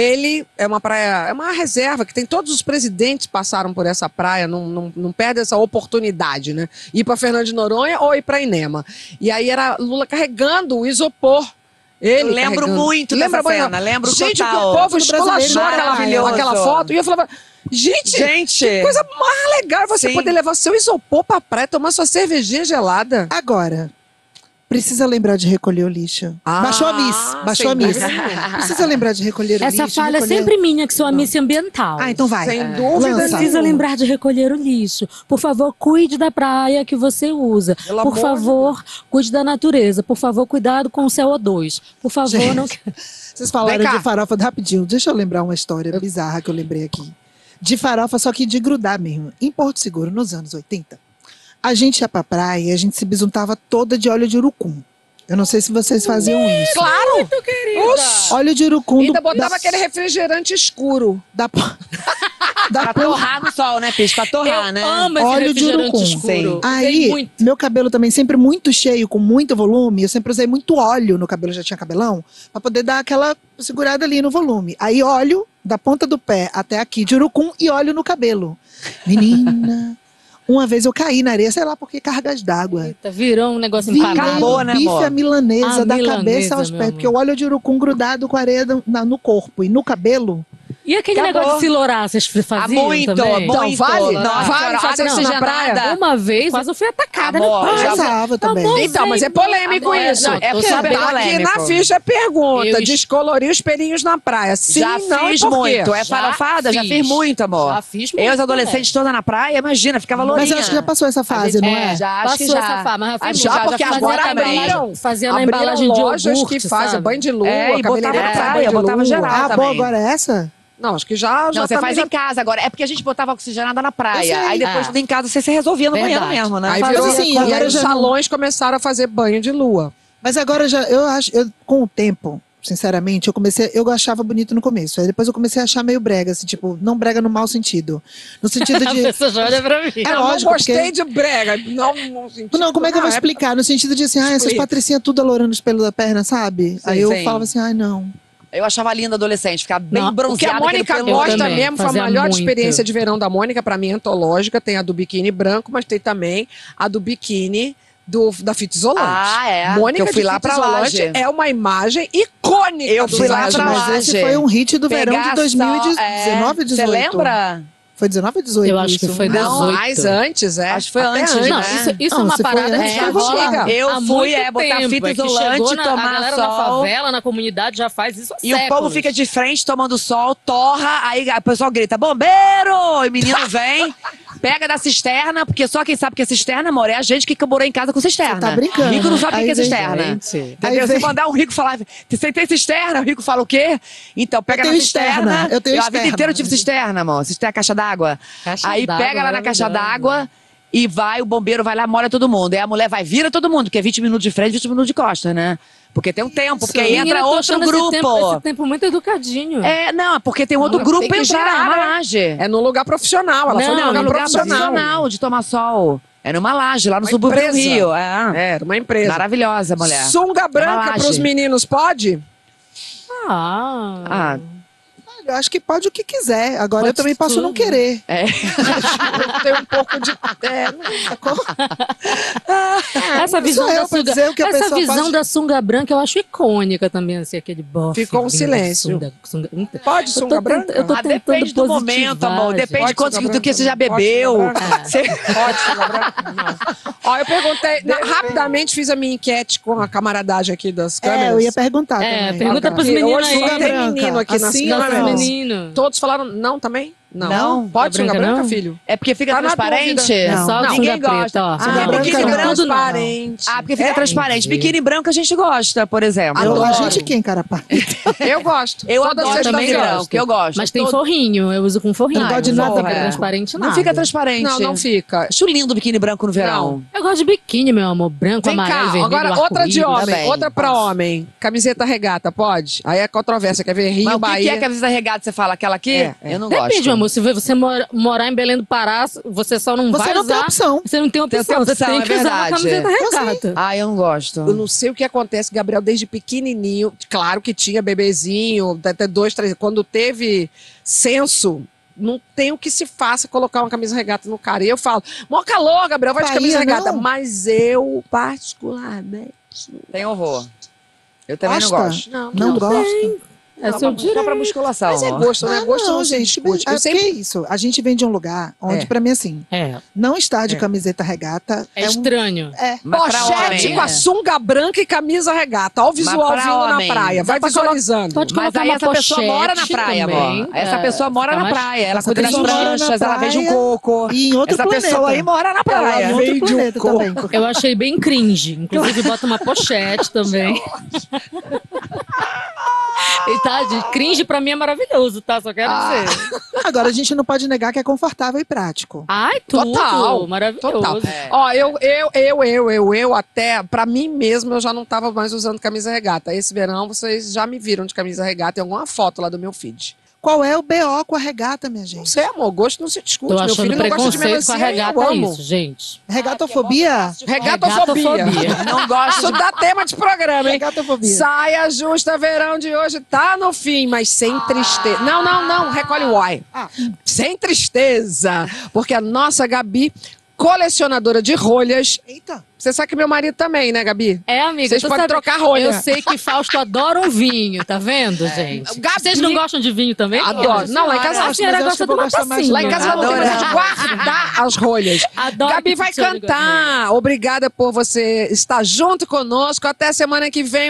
S1: Ele é uma praia, é uma reserva que tem todos os presidentes passaram por essa praia, não, não, não perde essa oportunidade, né? Ir para Fernando de Noronha ou ir para Inema. E aí era Lula carregando o isopor. Ele
S2: Eu lembro
S1: carregando.
S2: muito
S1: Lembra
S2: dessa cena, lembro
S1: Gente, que
S2: total.
S1: o povo esculachou aquela, aquela foto. E eu falava, gente,
S2: Gente,
S1: que coisa mais legal é você
S2: Sim.
S1: poder levar seu isopor pra praia, tomar sua cervejinha gelada.
S4: Agora, precisa lembrar de recolher o lixo.
S1: Ah,
S4: baixou a miss, baixou a miss. *laughs* Precisa lembrar de recolher o
S3: Essa
S4: lixo.
S3: falha é
S4: recolher-
S3: sempre minha, que sou a miss ambiental.
S4: Ah, então vai.
S1: Sem dúvida
S4: Lança.
S3: Precisa lembrar de recolher o lixo. Por favor, cuide da praia que você usa.
S1: Pelo
S3: Por
S1: amor de
S3: favor, cuide da natureza. Por favor, cuidado com o CO2. Por favor,
S4: Gente.
S3: não. *laughs*
S4: Vocês falaram de farofa rapidinho. Deixa eu lembrar uma história bizarra que eu lembrei aqui. De farofa, só que de grudar mesmo. Em Porto Seguro, nos anos 80, a gente ia pra praia e a gente se bisuntava toda de óleo de urucum. Eu não sei se vocês faziam isso.
S1: Claro! Oxi!
S4: Óleo de urucum
S1: Ainda
S4: do,
S1: botava
S4: da,
S1: aquele refrigerante escuro.
S4: da, *laughs* da
S2: pra torrar no sol, né, Peixe? Pra torrar,
S3: eu
S2: né?
S3: amo esse
S4: Óleo de
S3: refrigerante
S4: urucum.
S3: escuro.
S2: Sim.
S4: Aí,
S3: muito.
S4: meu cabelo também sempre muito cheio, com muito volume. Eu sempre usei muito óleo no cabelo, já tinha cabelão, pra poder dar aquela segurada ali no volume. Aí, óleo da ponta do pé até aqui de urucum e óleo no cabelo. Menina, uma vez eu caí na areia, sei lá por que cargas d'água.
S3: Eita, virou um negócio
S4: Virei
S3: empanado.
S2: Acabou, né,
S4: bife
S2: amor?
S4: à milanesa,
S3: A
S4: da
S3: milanesa,
S4: cabeça aos pés, porque o óleo de urucum grudado com areia no corpo e no cabelo.
S3: E aquele
S2: Acabou.
S3: negócio de silorar, vocês
S2: Ah,
S3: faziam
S2: muito,
S3: também?
S1: Então,
S2: muito.
S1: vale?
S2: Nossa,
S1: Vale fazer isso na
S3: Uma vez, quase eu fui atacada.
S2: Amor,
S3: né?
S2: já-
S4: Usava também.
S3: Amor,
S1: Então, mas é polêmico
S3: Agora,
S1: isso.
S3: não,
S2: É porque
S3: sabendo.
S1: Tá aqui na ficha pergunta:
S3: Eu es-
S1: descolorir os pelinhos na praia. Sim,
S2: já
S1: não
S2: fiz
S1: e
S2: muito. É
S3: Já
S2: farofada? Já
S3: fiz.
S2: fiz muito, amor.
S3: Já fiz muito
S2: Eu, as adolescentes toda na praia, imagina, ficava lourinha.
S4: Mas eu acho que já passou essa fase, não é?
S2: Já, acho que
S3: Passou
S2: já.
S3: essa fase, mas já fiz
S2: já,
S3: muito.
S2: porque agora
S3: na
S1: abriram.
S3: Fazia na embalagem de
S1: lojas
S3: iogurte,
S1: que fazem banho de lua,
S2: É, e botava na praia, botava geral.
S4: Ah,
S2: também.
S4: bom, agora é essa?
S1: Não, acho que já, já
S2: Não, você
S1: também
S2: faz
S1: já-
S2: em casa agora. É porque a gente botava oxigenada na praia. Aí depois,
S3: É.
S2: em casa, você se resolvia no banheiro
S3: Verdade.
S2: mesmo, né?
S1: Aí virou
S4: assim,
S1: e aí os
S4: já não-
S1: salões começaram a fazer banho de lua.
S4: Mas agora já, eu acho, eu, com o tempo, sinceramente, eu comecei, eu achava bonito no começo. Aí depois eu comecei a achar meio brega, assim, tipo, não brega no mau sentido. No sentido *laughs*
S3: A
S4: de.
S3: pessoa já olha pra mim.
S4: É
S1: eu
S4: lógico,
S1: não gostei
S4: porque-
S1: de brega. Não, não, senti-
S4: Não, como é que eu vou
S1: Ah,
S4: explicar? No sentido de assim, ah, essas patricinhas tudo alorando os pelos da perna, sabe? Aí eu
S2: sim.
S4: falava assim, ai, não.
S2: Eu achava linda adolescente, ficar bem
S3: Não,
S1: O que a
S2: bronzeada.
S1: Mônica gosta
S3: também,
S1: mesmo foi a melhor
S3: muito.
S1: experiência de verão da Mônica, pra mim, antológica. Tem a do biquíni branco, mas tem também a do biquíni do, da fita isolante.
S2: Ah, é.
S1: Mônica
S2: eu fui
S1: de
S2: lá pra
S1: isolante
S2: Laje.
S1: é uma imagem icônica
S2: Eu fui lá pra
S4: esse foi um hit do verão de 2019
S2: só-
S4: ou 18?
S2: Você lembra?
S4: Foi 19 ou 18?
S3: Eu acho que foi
S1: Não,
S3: 18.
S1: mais antes, é.
S2: Acho que foi
S1: Até
S2: antes,
S3: Não,
S2: né?
S3: isso, isso
S4: Não,
S3: é uma parada
S4: antes,
S1: é, rola
S2: Eu
S3: há
S2: fui, é, botar
S3: tempo,
S2: fita
S3: é
S2: isolante,
S3: na,
S2: tomar
S3: A galera na
S2: sol.
S3: favela, na comunidade, já faz isso há
S2: E o povo
S3: séculos.
S2: fica de frente tomando sol, torra, aí o pessoal grita, bombeiro! E o menino vem, Pega da cisterna, porque só quem sabe que é cisterna, amor, é a gente que morou em casa com cisterna.
S4: Você tá brincando,
S2: Rico não
S4: né?
S2: sabe o que
S4: Aí
S2: que é cisterna.
S1: Gente.
S2: Entendeu?
S4: Vem-
S2: mandar um rico falar, você tem cisterna? O rico fala o quê? Então, pega
S4: Eu
S2: na cisterna.
S4: externa, eu tenho
S2: a vida inteira eu tive cisterna, amor. Cisterna, caixa d'água. Aí pega lá na caixa d'água e vai, o bombeiro vai lá, molha todo mundo. Aí a mulher vai, vira todo mundo, porque é 20 minutos de frente, 20 minutos de costa, né? Porque tem um tempo, porque aí
S3: Menina,
S2: entra outro grupo.
S3: Esse tempo, esse tempo muito educadinho.
S2: É, não, é porque tem outro
S1: Não,
S2: grupo
S1: tem que
S2: entrar, é laje.
S1: É no lugar profissional. Ela
S3: Não,
S1: foi
S2: Não,
S1: no
S2: no
S1: lugar
S2: lugar
S1: profissional.
S2: profissional de tomar sol. É numa laje, lá no
S1: Uma
S2: subúrbio do
S1: empresa.
S2: Rio. É.
S1: É, era uma empresa.
S2: Maravilhosa, mulher.
S1: Sunga branca
S2: laje.
S1: pros meninos, pode?
S3: Ah.
S2: Ah,
S4: Eu acho que pode o que quiser. Agora
S3: Pode
S4: eu também posso não querer.
S2: é. *laughs*
S1: Eu tenho um pouco de... É, *laughs*
S3: Essa visão da sunga,
S4: dizer o que a
S3: essa visão
S4: pode-
S3: da sunga branca eu acho icônica também, assim, aquele bofe.
S1: Ficou um silêncio.
S3: sunga- sunga-
S1: Pode
S3: Eu tô
S1: sunga
S3: tenta-
S1: branca?
S3: eu tô
S2: Ah,
S3: tentando
S2: depende do momento, amor. Depende de
S1: Pode
S2: quanto do que você já
S1: Pode
S2: bebeu.
S1: sunga branca?
S2: Você-
S1: Pode sunga branca? *laughs* Não. Ó, eu perguntei... na- rapidamente fiz a minha enquete com a camaradagem aqui das câmeras.
S4: É, eu ia perguntar
S3: É,
S4: também.
S3: pergunta
S4: Agora.
S3: pros
S1: Porque
S3: meninos
S1: hoje só tem menino aqui nas
S4: Assim,
S1: câmeras.
S3: Nossa, menino.
S1: Todos falaram não também? Não.
S2: Não?
S1: Pode
S3: Sunga
S1: sunga
S3: branca,
S1: branca,
S3: não?
S1: filho?
S2: É porque fica
S1: Tá
S2: transparente?
S3: É
S4: Não,
S3: só
S2: não. Ninguém
S3: preta,
S2: gosta.
S3: ó.
S2: Ah,
S4: branca
S2: biquíni
S3: não.
S2: branco
S3: não.
S1: transparente.
S2: Ah, porque fica
S1: É?
S2: transparente.
S3: entendi.
S2: Biquíni branco a gente gosta, por exemplo.
S4: Eu, a
S1: Adoro.
S4: gente quem, carapá? *laughs*
S1: Eu gosto.
S2: Eu
S1: Toda
S2: adoro
S3: gosto.
S2: branco, eu gosto.
S3: Mas tem
S2: Todo-
S3: forrinho, eu uso com forrinho.
S4: Não gosto de
S3: Não
S4: nada
S3: fica
S4: branco.
S3: transparente,
S2: Não
S3: nada.
S2: fica transparente.
S1: Não, não fica.
S2: Acho lindo o biquíni branco no verão.
S3: Eu gosto de biquíni, meu amor. Branco,
S1: Vem
S3: amarelo,
S1: cá,
S3: vermelho,
S1: agora outra de homem,
S2: também.
S1: outra pra homem. Camiseta regata, pode? Aí é controvérsia, quer ver Rio,
S2: Mas o que,
S1: Bahia.
S2: que é camiseta regata? Você fala aquela aqui?
S1: É, é.
S2: Eu não gosto.
S3: Amor. Se você mora- morar em Belém do Pará, você só não
S4: Você
S3: vai
S4: não tem
S3: usar.
S4: opção.
S3: Você não tem opção.
S2: Tem
S3: Você
S2: opção,
S3: tem
S2: é
S3: que usar uma
S2: verdade.
S3: camiseta regata.
S2: Ah, eu não gosto.
S1: Eu não sei o que acontece, Gabriel, desde pequenininho, claro que tinha bebezinho, até dois, três, quando teve censo, não tem o que se faça colocar uma camisa regata no cara. E eu falo, mó calor, Gabriel, vai de
S4: Bahia,
S1: camisa regata.
S4: não.
S1: Mas eu, particularmente,
S2: Tem horror. Eu também
S4: Gosta?
S2: não gosto.
S1: não.
S4: Não, gosto.
S3: É
S2: Não,
S3: seu
S2: pra- só pra musculação.
S1: Mas é gosto, né?
S4: Ah,
S1: Gosto não,
S4: não, gente.
S1: discute.
S4: Ah,
S1: Eu sempre...
S4: Que isso? A gente vem de um lugar onde,
S1: É.
S4: pra mim, assim,
S3: É,
S4: não estar de
S1: É.
S4: camiseta regata
S3: é,
S4: é, um...
S3: estranho.
S4: É.
S2: Mas
S1: Pochete com a
S2: é.
S1: sunga branca e camisa regata. Olha o visual
S2: pra
S1: vindo na praia. Vai
S2: colo-
S1: visualizando.
S3: Pode
S2: Mas
S3: colocar
S2: aí
S3: uma
S2: essa pessoa mora na praia,
S3: também.
S2: amor. Essa
S3: É,
S2: pessoa mora na praia. Ela cuida das pranchas, ela vende um coco.
S4: E em outro
S2: Essa
S4: planeta.
S2: pessoa aí mora na
S4: Ela
S2: praia.
S4: outro
S1: Vende um coco.
S3: Eu achei bem cringe. Inclusive, bota uma pochete *laughs* também. *laughs* e tá, de cringe pra mim é maravilhoso, tá? Só quero
S1: Ah.
S3: dizer. *laughs*
S4: Agora, a gente não pode negar que é confortável e prático.
S3: Ai, tudo.
S1: Total,
S3: Maravilhoso.
S1: total.
S2: É.
S1: Ó, eu, eu, eu, eu, eu, eu, até, pra mim mesmo, eu já não tava mais usando camisa regata. Esse verão, vocês já me viram de camisa regata em alguma foto lá do meu feed.
S4: Qual é o BO com a regata, minha
S1: Não
S4: gente?
S1: sei, amor, gosto não se discute.
S3: Tô
S1: meu filho não gosta de
S3: preconceito com a
S1: melancia
S3: regata
S1: eu
S3: é
S1: amo.
S3: isso, gente.
S4: Regatofobia?
S1: Regatofobia.
S3: Regatofobia. *laughs*
S2: Não gosto
S1: Isso dá tema de programa, hein?
S4: Regatofobia.
S1: Saia justa verão de hoje tá no fim, mas sem tristeza. Não, não, não, recolhe o ai.
S4: Ah.
S1: Sem tristeza, porque a nossa Gabi, colecionadora de rolhas,
S4: Eita.
S1: você sabe que meu marido também, né, Gabi?
S3: É, amiga.
S1: Vocês podem
S3: sabendo-
S1: trocar rolha.
S3: Eu sei que Fausto adora um vinho, tá vendo, gente?
S1: Gabi-
S3: Vocês não gostam de vinho também?
S1: Adoro. Não, lá em casa
S3: a senhora gosta
S4: mais
S3: tacinha.
S1: Lá em casa não tem negócio de guardar as rolhas.
S3: Adoro
S1: Gabi vai cantar. Obrigada por você estar junto conosco. Até semana que vem.